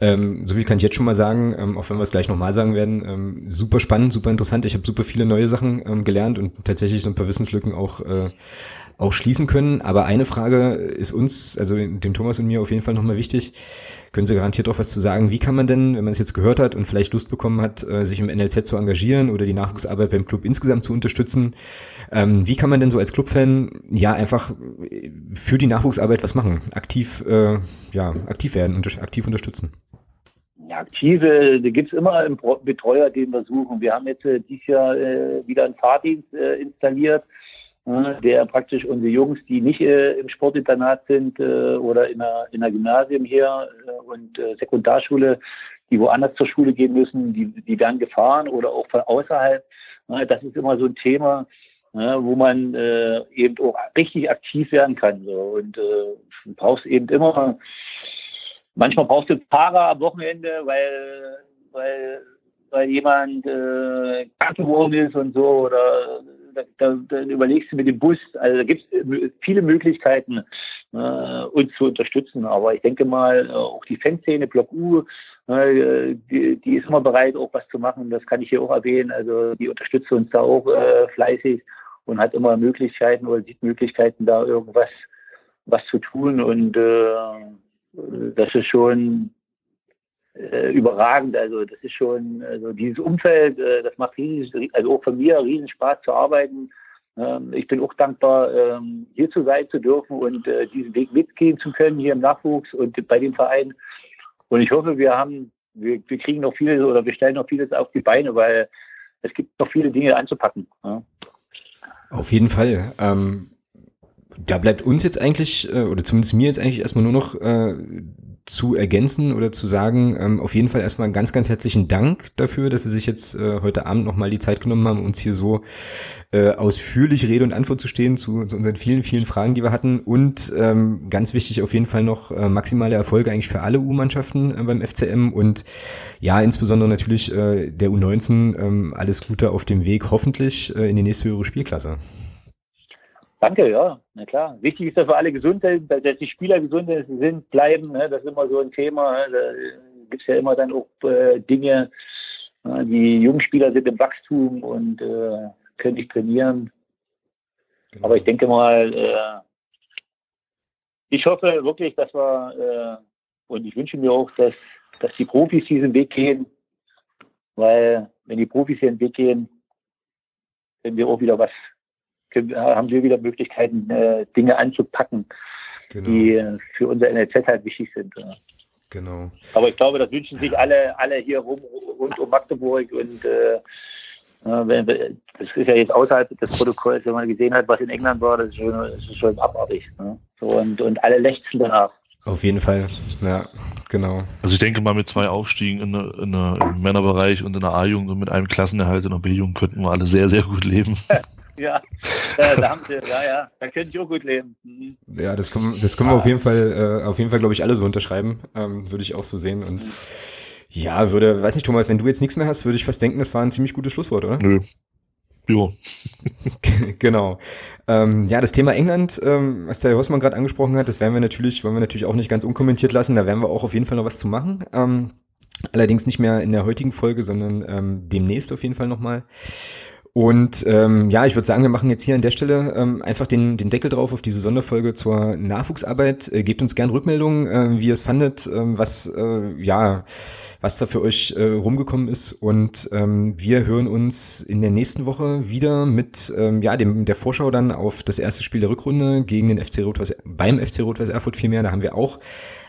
ähm, so viel kann ich jetzt schon mal sagen, ähm, auch wenn wir es gleich nochmal sagen werden. Ähm, super spannend, super interessant. Ich habe super viele neue Sachen ähm, gelernt und tatsächlich so ein paar Wissenslücken auch, äh, auch schließen können. Aber eine Frage ist uns, also dem Thomas und mir auf jeden Fall nochmal wichtig. Können Sie garantiert auch was zu sagen? Wie kann man denn, wenn man es jetzt gehört hat und vielleicht Lust bekommen hat, äh, sich im NLZ zu engagieren oder die Nachwuchsarbeit beim Club insgesamt zu unterstützen? Ähm, wie kann man denn so als Clubfan ja einfach für die Nachwuchsarbeit was machen? Aktiv, äh, ja, aktiv werden und aktiv unterstützen? Ja, aktive, da gibt es immer einen Betreuer, den wir suchen. Wir haben jetzt äh, dieses Jahr äh, wieder einen Fahrdienst äh, installiert, äh, der praktisch unsere Jungs, die nicht äh, im Sportinternat sind äh, oder in einer, in einer Gymnasium hier und Sekundarschule, die woanders zur Schule gehen müssen, die, die werden gefahren oder auch von außerhalb. das ist immer so ein Thema, wo man eben auch richtig aktiv werden kann. Und du brauchst eben immer Manchmal brauchst du Fahrer am Wochenende, weil, weil, weil jemand äh, krank geworden ist und so. Oder da, da, da überlegst du mit dem Bus. Also da gibt es viele Möglichkeiten, äh, uns zu unterstützen. Aber ich denke mal, auch die Fanszene, Block U, äh, die, die, ist immer bereit, auch was zu machen. Das kann ich hier auch erwähnen. Also die unterstützt uns da auch äh, fleißig und hat immer Möglichkeiten oder sieht Möglichkeiten, da irgendwas was zu tun. Und äh, das ist schon äh, überragend. Also das ist schon, also dieses Umfeld, äh, das macht riesig, also auch von mir riesen Spaß zu arbeiten. Ähm, ich bin auch dankbar, ähm, hier zu sein zu dürfen und äh, diesen Weg mitgehen zu können hier im Nachwuchs und bei dem Verein. Und ich hoffe, wir haben, wir, wir kriegen noch vieles oder wir stellen noch vieles auf die Beine, weil es gibt noch viele Dinge anzupacken. Ja. Auf jeden Fall. Ähm da bleibt uns jetzt eigentlich, äh, oder zumindest mir jetzt eigentlich erstmal nur noch äh, zu ergänzen oder zu sagen, ähm, auf jeden Fall erstmal ganz, ganz herzlichen Dank dafür, dass Sie sich jetzt äh, heute Abend nochmal die Zeit genommen haben, uns hier so äh, ausführlich Rede und Antwort zu stehen zu, zu unseren vielen, vielen Fragen, die wir hatten. Und ähm, ganz wichtig auf jeden Fall noch äh, maximale Erfolge eigentlich für alle U-Mannschaften äh, beim FCM und ja, insbesondere natürlich äh, der U19 äh, alles Gute auf dem Weg hoffentlich äh, in die nächste höhere Spielklasse. Danke, ja, na klar. Wichtig ist, dass wir alle gesund sind, dass die Spieler gesund sind, bleiben. Ne? Das ist immer so ein Thema. Ne? gibt es ja immer dann auch äh, Dinge, äh, die jungen Spieler sind im Wachstum und äh, können nicht trainieren. Genau. Aber ich denke mal, äh, ich hoffe wirklich, dass wir, äh, und ich wünsche mir auch, dass, dass die Profis diesen Weg gehen, weil wenn die Profis den Weg gehen, können wir auch wieder was, haben wir wieder Möglichkeiten, äh, Dinge anzupacken, genau. die für unser NLZ halt wichtig sind. Ja. Genau. Aber ich glaube, das wünschen sich alle, alle hier rum, rund um Magdeburg und äh, das ist ja jetzt außerhalb des Protokolls, wenn man gesehen hat, was in England war, das ist schon, das ist schon abartig. Ne? So, und, und alle lechzen danach. Auf jeden Fall, ja, genau. Also ich denke mal, mit zwei Aufstiegen in der, in im Männerbereich und in der A-Jugend und mit einem Klassenerhalt in der B-Jugend könnten wir alle sehr, sehr gut leben. ja, äh, da haben sie, ja, ja, da könnte ich auch gut leben. Mhm. Ja, das können, das können wir auf jeden Fall, äh, auf jeden Fall, glaube ich, alle so unterschreiben, ähm, würde ich auch so sehen und mhm. Ja, würde, weiß nicht, Thomas, wenn du jetzt nichts mehr hast, würde ich fast denken, das war ein ziemlich gutes Schlusswort, oder? Nö. Jo. genau. Ähm, ja, das Thema England, ähm, was der Hossmann gerade angesprochen hat, das werden wir natürlich, wollen wir natürlich auch nicht ganz unkommentiert lassen. Da werden wir auch auf jeden Fall noch was zu machen. Ähm, allerdings nicht mehr in der heutigen Folge, sondern ähm, demnächst auf jeden Fall nochmal. Und ähm, ja, ich würde sagen, wir machen jetzt hier an der Stelle ähm, einfach den, den Deckel drauf auf diese Sonderfolge zur Nachwuchsarbeit. Äh, gebt uns gern Rückmeldungen, äh, wie ihr es fandet, äh, was äh, ja was da für euch äh, rumgekommen ist. Und ähm, wir hören uns in der nächsten Woche wieder mit ähm, ja dem der Vorschau dann auf das erste Spiel der Rückrunde gegen den FC Rot-Weiß beim FC Rot-Weiß Erfurt vielmehr. Da haben wir auch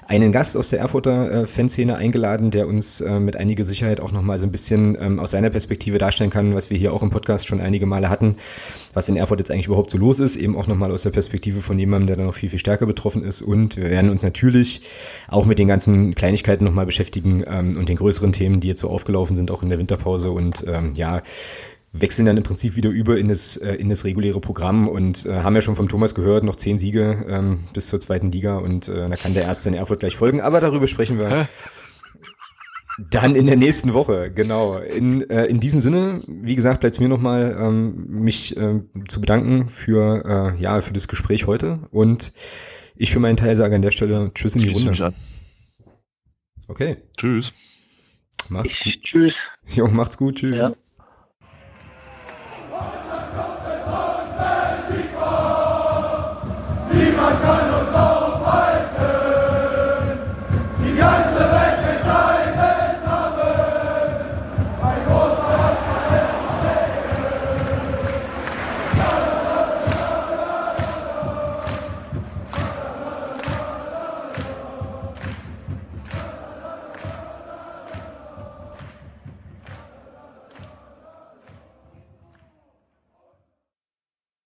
einen Gast aus der Erfurter äh, Fanszene eingeladen, der uns äh, mit einiger Sicherheit auch nochmal so ein bisschen ähm, aus seiner Perspektive darstellen kann, was wir hier auch im Podcast schon einige Male hatten, was in Erfurt jetzt eigentlich überhaupt so los ist, eben auch nochmal aus der Perspektive von jemandem, der da noch viel, viel stärker betroffen ist. Und wir werden uns natürlich auch mit den ganzen Kleinigkeiten nochmal beschäftigen ähm, und den größeren Themen, die jetzt so aufgelaufen sind, auch in der Winterpause und ähm, ja, wechseln dann im Prinzip wieder über in das, äh, in das reguläre Programm und äh, haben ja schon vom Thomas gehört, noch zehn Siege ähm, bis zur zweiten Liga und äh, da kann der erste in Erfurt gleich folgen, aber darüber sprechen wir Hä? dann in der nächsten Woche, genau. In, äh, in diesem Sinne, wie gesagt, bleibt mir nochmal ähm, mich äh, zu bedanken für, äh, ja, für das Gespräch heute und ich für meinen Teil sage an der Stelle Tschüss in die Runde. Okay. Tschüss. Macht's gut. Tschüss. Jo, macht's gut. Tschüss. Ja. Niemand kann